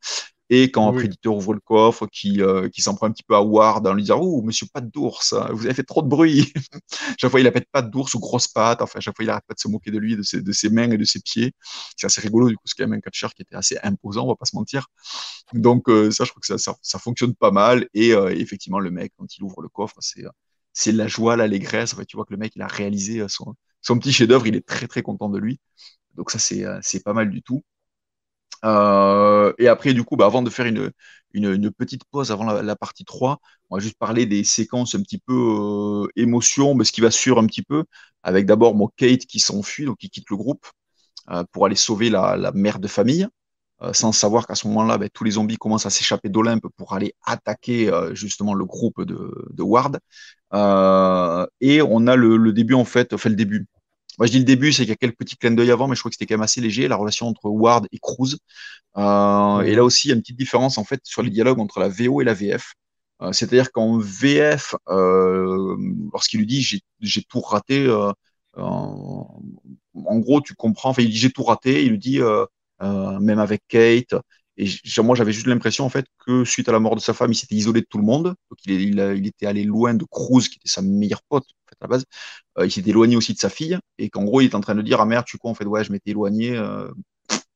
Et quand un préditeur ouvre le coffre, qui, euh, qui s'en prend un petit peu à Ward en lui disant Oh, monsieur pas d'ours, hein, vous avez fait trop de bruit. chaque fois, il appelle pas d'ours ou grosse patte. Enfin, chaque fois, il arrête pas de se moquer de lui, de ses, de ses mains et de ses pieds. C'est assez rigolo, du coup, c'est quand même un catcheur qui était assez imposant, on va pas se mentir. Donc, euh, ça, je crois que ça, ça, ça fonctionne pas mal. Et euh, effectivement, le mec, quand il ouvre le coffre, c'est c'est la joie, l'allégresse. En fait, tu vois que le mec, il a réalisé son, son petit chef-d'œuvre, il est très, très content de lui. Donc, ça, c'est pas mal du tout. Euh, et après, du coup, bah, avant de faire une, petite pause avant la, partie 3, on va juste parler des séquences un petit peu euh, émotion, mais ce qui va suivre un petit peu, avec d'abord mon Kate qui s'enfuit, donc qui quitte le groupe euh, pour aller sauver la, mère de famille, euh, sans savoir qu'à ce moment-là, bah, tous les zombies commencent à s'échapper d'Olympe pour aller attaquer justement le groupe de, Ward. et on a le, le, début, en fait, enfin le début, moi, je dis le début, c'est qu'il y a quelques petits clins d'œil avant, mais je crois que c'était quand même assez léger, la relation entre Ward et Cruz. Euh, et là aussi, il y a une petite différence en fait sur les dialogues entre la VO et la VF. Euh, c'est-à-dire qu'en VF, euh, lorsqu'il lui dit j'ai tout raté, euh, en gros, tu comprends. Enfin, il dit j'ai tout raté. Il lui dit même avec Kate. Et moi, j'avais juste l'impression en fait que suite à la mort de sa femme, il s'était isolé de tout le monde. Il, était allé loin de Cruz, qui était sa meilleure pote à la base. Euh, il s'était éloigné aussi de sa fille et qu'en gros, il est en train de dire Ah merde, tu quoi En fait, ouais, je m'étais éloigné, euh,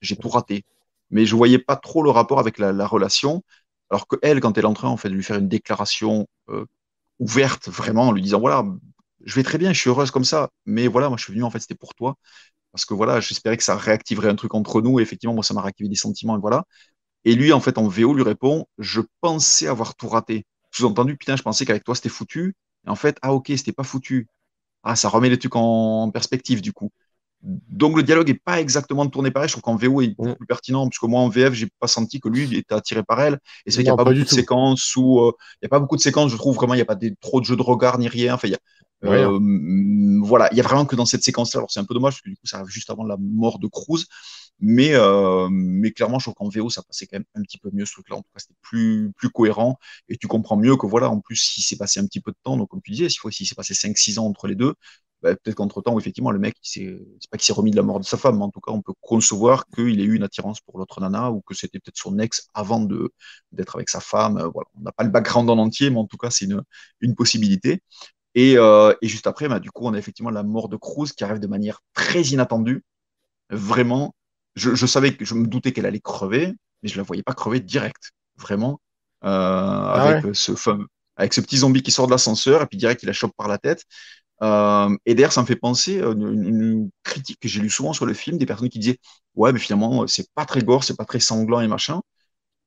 j'ai tout raté. Mais je voyais pas trop le rapport avec la, relation. Alors que elle, quand elle est en train en fait, de lui faire une déclaration euh, ouverte, vraiment, en lui disant Voilà, je vais très bien, je suis heureuse comme ça, mais voilà, moi je suis venu, en fait, c'était pour toi. Parce que voilà, j'espérais que ça réactiverait un truc entre nous. Effectivement, moi, ça m'a réactivé des sentiments, et voilà. Et lui, en fait, en VO, lui répond Je pensais avoir tout raté. Sous-entendu, putain, je pensais qu'avec toi, c'était foutu. Et en fait, ah ok, c'était pas foutu. Ah, ça remet les trucs en perspective du coup. Donc le dialogue est pas exactement tourné pareil. Je trouve qu'en VO il est beaucoup mm. plus pertinent, puisque moi en VF j'ai pas senti que lui il était attiré par elle. Et c'est vrai qu'il n'y a pas, beaucoup de séquences où euh, il y a pas beaucoup de séquences. Je trouve vraiment il n'y a pas des, trop de jeux de regard ni rien. Enfin, y a, euh, voilà, il y a vraiment que dans cette séquence-là. Alors c'est un peu dommage parce que du coup ça arrive juste avant la mort de Cruz. Mais, euh, mais clairement, je trouve qu'en VO, ça passait quand même un petit peu mieux ce truc-là. En tout cas, c'était plus, plus cohérent. Et tu comprends mieux que voilà, en plus, s'il s'est passé un petit peu de temps, donc comme tu disais, s'il s'est passé 5-6 ans entre les deux, bah, peut-être qu'entre-temps, effectivement, le mec, c'est pas qu'il s'est remis de la mort de sa femme, mais en tout cas, on peut concevoir qu'il ait eu une attirance pour l'autre nana ou que c'était peut-être son ex avant de d'être avec sa femme. Euh, voilà. On n'a pas le background en entier, mais en tout cas, c'est une, une possibilité. Et, euh, et juste après, bah, du coup, on a effectivement la mort de Cruz qui arrive de manière très inattendue. Vraiment, je, savais que je me doutais qu'elle allait crever, mais je la voyais pas crever direct, vraiment, euh, ah avec ce avec ce petit zombie qui sort de l'ascenseur et puis direct il la chope par la tête. Euh, et d'ailleurs, ça me fait penser à une, une critique que j'ai lu souvent sur le film, des personnes qui disaient ouais, mais finalement c'est pas très gore, c'est pas très sanglant et machin.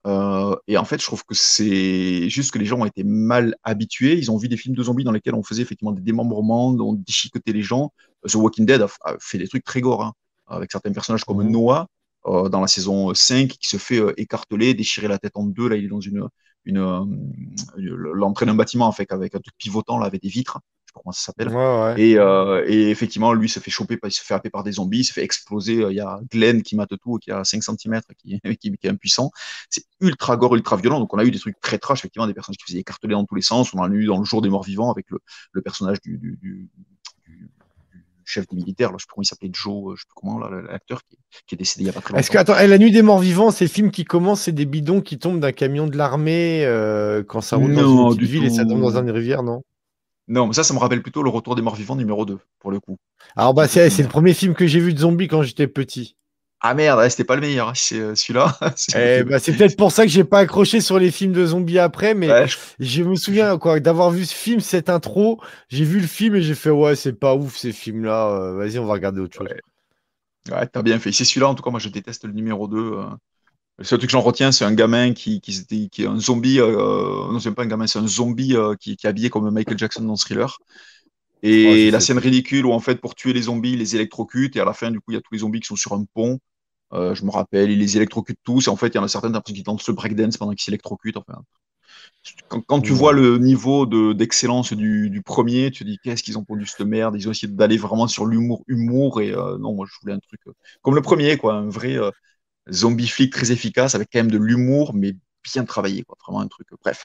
Euh, et en fait, je trouve que c'est juste que les gens ont été mal habitués. Ils ont vu des films de zombies dans lesquels on faisait effectivement des démembrements, on déchiquetait les gens. The Walking Dead a, fait des trucs très gore. Hein avec certains personnages comme mhm. Noah. dans la saison 5 qui se fait écarteler, déchirer la tête en deux. Là, il est dans une, une, l'entrée d'un bâtiment en fait, avec un truc pivotant là, avec des vitres comment ça s'appelle. Et, euh, et, effectivement, lui se fait choper, il se fait happer par des zombies, il se fait exploser. Il y a Glenn qui mate tout, qui a 5 cm, qui, qui, qui est impuissant. C'est ultra gore, ultra violent. Donc on a eu des trucs très trash, effectivement, des personnages qui faisaient écarteler dans tous les sens. On en a eu dans le jour des morts vivants avec le, le personnage du, du, du, chef des militaires, là, je sais plus comment il s'appelait, Joe, je sais plus comment, l'acteur qui, qui, est décédé il y a pas très longtemps. Est-ce que, attends, La Nuit des Morts Vivants, c'est le film qui commence, c'est des bidons qui tombent d'un camion de l'armée euh, quand ça roule dans une ville et ça tombe dans une rivière, non? Non, mais ça, ça me rappelle plutôt le Retour des Morts Vivants numéro 2, pour le coup. Alors, bah, c'est le premier film que j'ai vu de zombies quand j'étais petit. Ah merde, c'était pas le meilleur, hein, c'est euh, celui-là. Eh bah, c'est peut-être pour ça que j'ai pas accroché sur les films de zombies après, mais je... me souviens quoi d'avoir vu ce film, cette intro, j'ai vu le film et j'ai fait ouais, c'est pas ouf ces films-là, euh, vas-y, on va regarder autre chose. Ouais, t'as bien fait. C'est celui-là, en tout cas, moi je déteste le numéro 2. Le seul truc que j'en retiens, c'est un gamin qui, qui, qui, est un zombie. Euh, non, c'est pas un gamin, c'est un zombie euh, qui, qui, est habillé comme Michael Jackson dans Thriller. Et la scène ridicule où, en fait, pour tuer les zombies, il les électrocute. Et à la fin, du coup, il y a tous les zombies qui sont sur un pont. Euh, je me rappelle, il les électrocute tous. Et en fait, il y en a certaines personnes qui dansent le breakdance pendant qu'ils s'électrocutent. Enfin, quand, quand, tu vois le niveau d'excellence du, du, premier, tu te dis qu'est-ce qu'ils ont produit cette merde? Ils ont essayé d'aller vraiment sur l'humour. Humour, et euh, non, moi, je voulais un truc comme le premier, quoi. Un vrai zombie flic très efficace avec quand même de l'humour, mais bien travaillé, quoi. Vraiment un truc. Bref,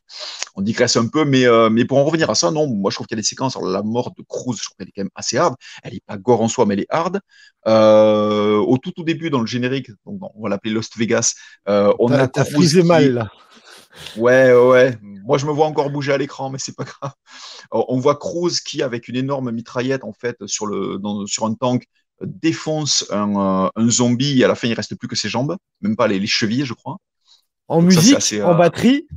on digresse un peu, mais, euh, mais pour en revenir à ça, non, moi je trouve qu'il y a des séquences. la mort de Cruz, je trouve qu'elle est quand même assez hard. Elle est pas gore en soi, mais elle est hard. Euh, au tout, tout début, dans le générique, donc, on va l'appeler Lost Vegas, euh, on a. T'as frisé mal là. Ouais, ouais. Moi, je me vois encore bouger à l'écran, mais c'est pas grave. On voit Cruz qui, avec une énorme mitraillette, en fait, sur, le, dans, sur un tank, défonce un, euh, un, zombie et à la fin il reste plus que ses jambes, même pas les, les chevilles, je crois. En musique, en euh, batterie.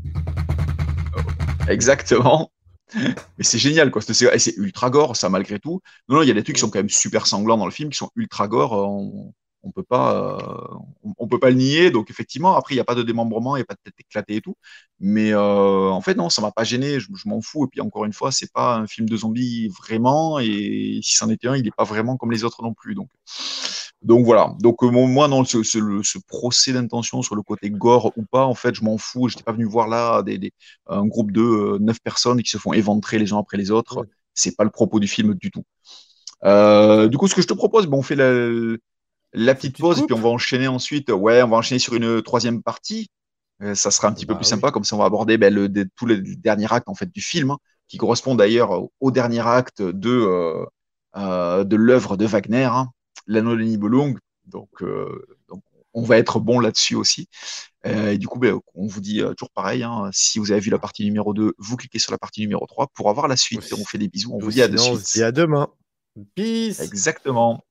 Exactement. Mais c'est génial, quoi. C'est ultra gore, ça, malgré tout. Non, non, il y a des trucs qui sont quand même super sanglants dans le film, qui sont ultra gore. On, on peut pas, euh, on, peut pas le nier. Donc effectivement, après il n'y a pas de démembrement, il n'y a pas de tête éclatée et tout. Mais euh, en fait non, ça m'a pas gêné. Je, m'en fous. Et puis encore une fois, c'est pas un film de zombies vraiment. Et si c'en était un, il n'est pas vraiment comme les autres non plus. Donc donc voilà. Donc euh, moi non, ce, ce, procès d'intention sur le côté gore ou pas, en fait, je m'en fous. Je n'étais pas venu voir là des, un groupe de neuf personnes qui se font éventrer les uns après les autres. C'est pas le propos du film du tout. du coup, ce que je te propose, bon, on fait la, la petite pause et puis on va enchaîner ensuite. Ouais, on va enchaîner sur une troisième partie. Euh, ça sera un petit peu bah plus sympa, comme ça on va aborder ben, le, tout le dernier acte en fait du film, hein, qui correspond d'ailleurs au dernier acte de, euh, euh, de l'œuvre de Wagner, hein, l'anneau de Nibelung. Donc, donc, on va être bon là-dessus aussi. et du coup, ben, on vous dit toujours pareil, hein, si vous avez vu la partie numéro 2, vous cliquez sur la partie numéro 3 pour avoir la suite. On vous fait des bisous, on vous dit à de suite. Et à demain. Peace. Exactement.